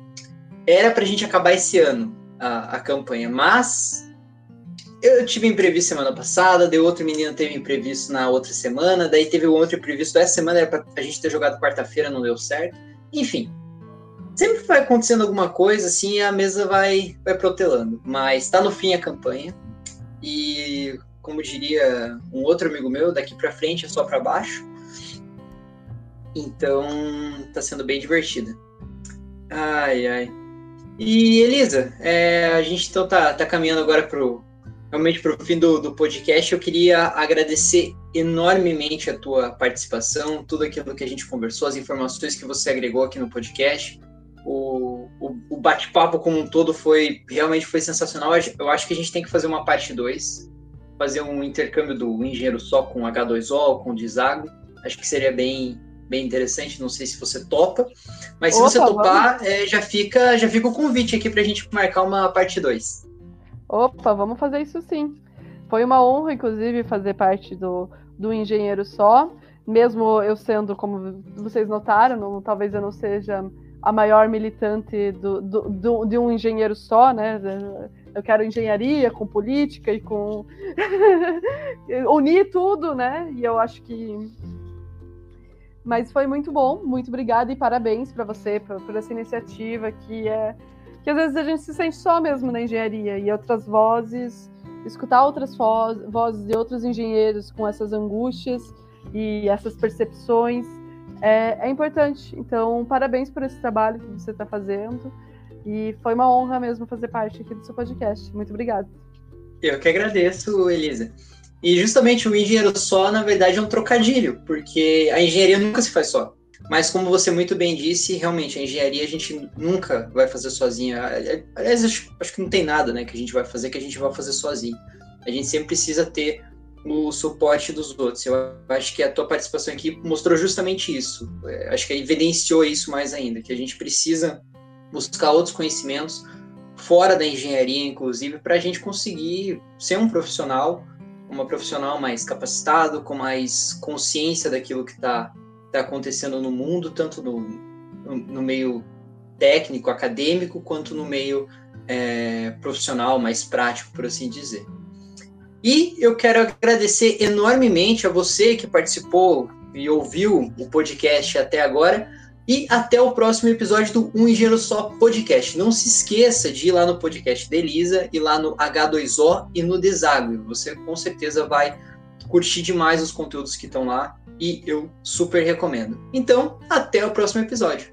era pra gente acabar esse ano a, a campanha, mas eu tive imprevisto semana passada, daí outro menino teve imprevisto na outra semana, daí teve outro imprevisto essa semana, era pra a gente ter jogado quarta-feira, não deu certo. Enfim, sempre vai acontecendo alguma coisa assim a mesa vai, vai protelando. Mas tá no fim a campanha. E, como diria um outro amigo meu, daqui pra frente é só pra baixo. Então tá sendo bem divertida. Ai, ai. E Elisa, é, a gente então tá, tá caminhando agora pro, realmente pro fim do, do podcast. Eu queria agradecer enormemente a tua participação, tudo aquilo que a gente conversou, as informações que você agregou aqui no podcast o, o, o bate-papo como um todo foi realmente foi sensacional. Eu acho que a gente tem que fazer uma parte 2, fazer um intercâmbio do engenheiro só com H2O, com o Dizago. Acho que seria bem, bem interessante. Não sei se você topa, mas se Opa, você topar, é, já, fica, já fica o convite aqui para a gente marcar uma parte 2. Opa, vamos fazer isso sim. Foi uma honra, inclusive, fazer parte do, do Engenheiro Só. Mesmo eu sendo, como vocês notaram, não- talvez eu não seja a maior militante do, do- do- de um engenheiro só, né? Eu quero engenharia com política e com. unir tudo, né? E eu acho que. Mas foi muito bom, muito obrigada e parabéns para você por, por essa iniciativa que é que às vezes a gente se sente só mesmo na engenharia e outras vozes, escutar outras vo- vozes de outros engenheiros com essas angústias e essas percepções é, é importante. Então, parabéns por esse trabalho que você está fazendo e foi uma honra mesmo fazer parte aqui do seu podcast. Muito obrigada. Eu que agradeço, Elisa. E justamente o engenheiro só, na verdade, é um trocadilho, porque a engenharia nunca se faz só. Mas como você muito bem disse, realmente a engenharia a gente nunca vai fazer sozinha. Aliás, acho, acho que não tem nada né, que a gente vai fazer que a gente vai fazer sozinho. A gente sempre precisa ter o suporte dos outros. Eu acho que a tua participação aqui mostrou justamente isso. É, acho que evidenciou isso mais ainda, que a gente precisa buscar outros conhecimentos fora da engenharia, inclusive, para a gente conseguir ser um profissional, uma profissional mais capacitado, com mais consciência daquilo que está tá acontecendo no mundo, tanto no, no, no, meio técnico, acadêmico, quanto no meio é, profissional, mais prático, por assim dizer. E eu quero agradecer enormemente a você que participou e ouviu o podcast até agora. E até o próximo episódio do Um Engenheiro Só Podcast. Não se esqueça de ir lá no podcast da Elisa, e lá no H2O e no Deságue. Você com certeza vai curtir demais os conteúdos que estão lá e eu super recomendo. Então, até o próximo episódio.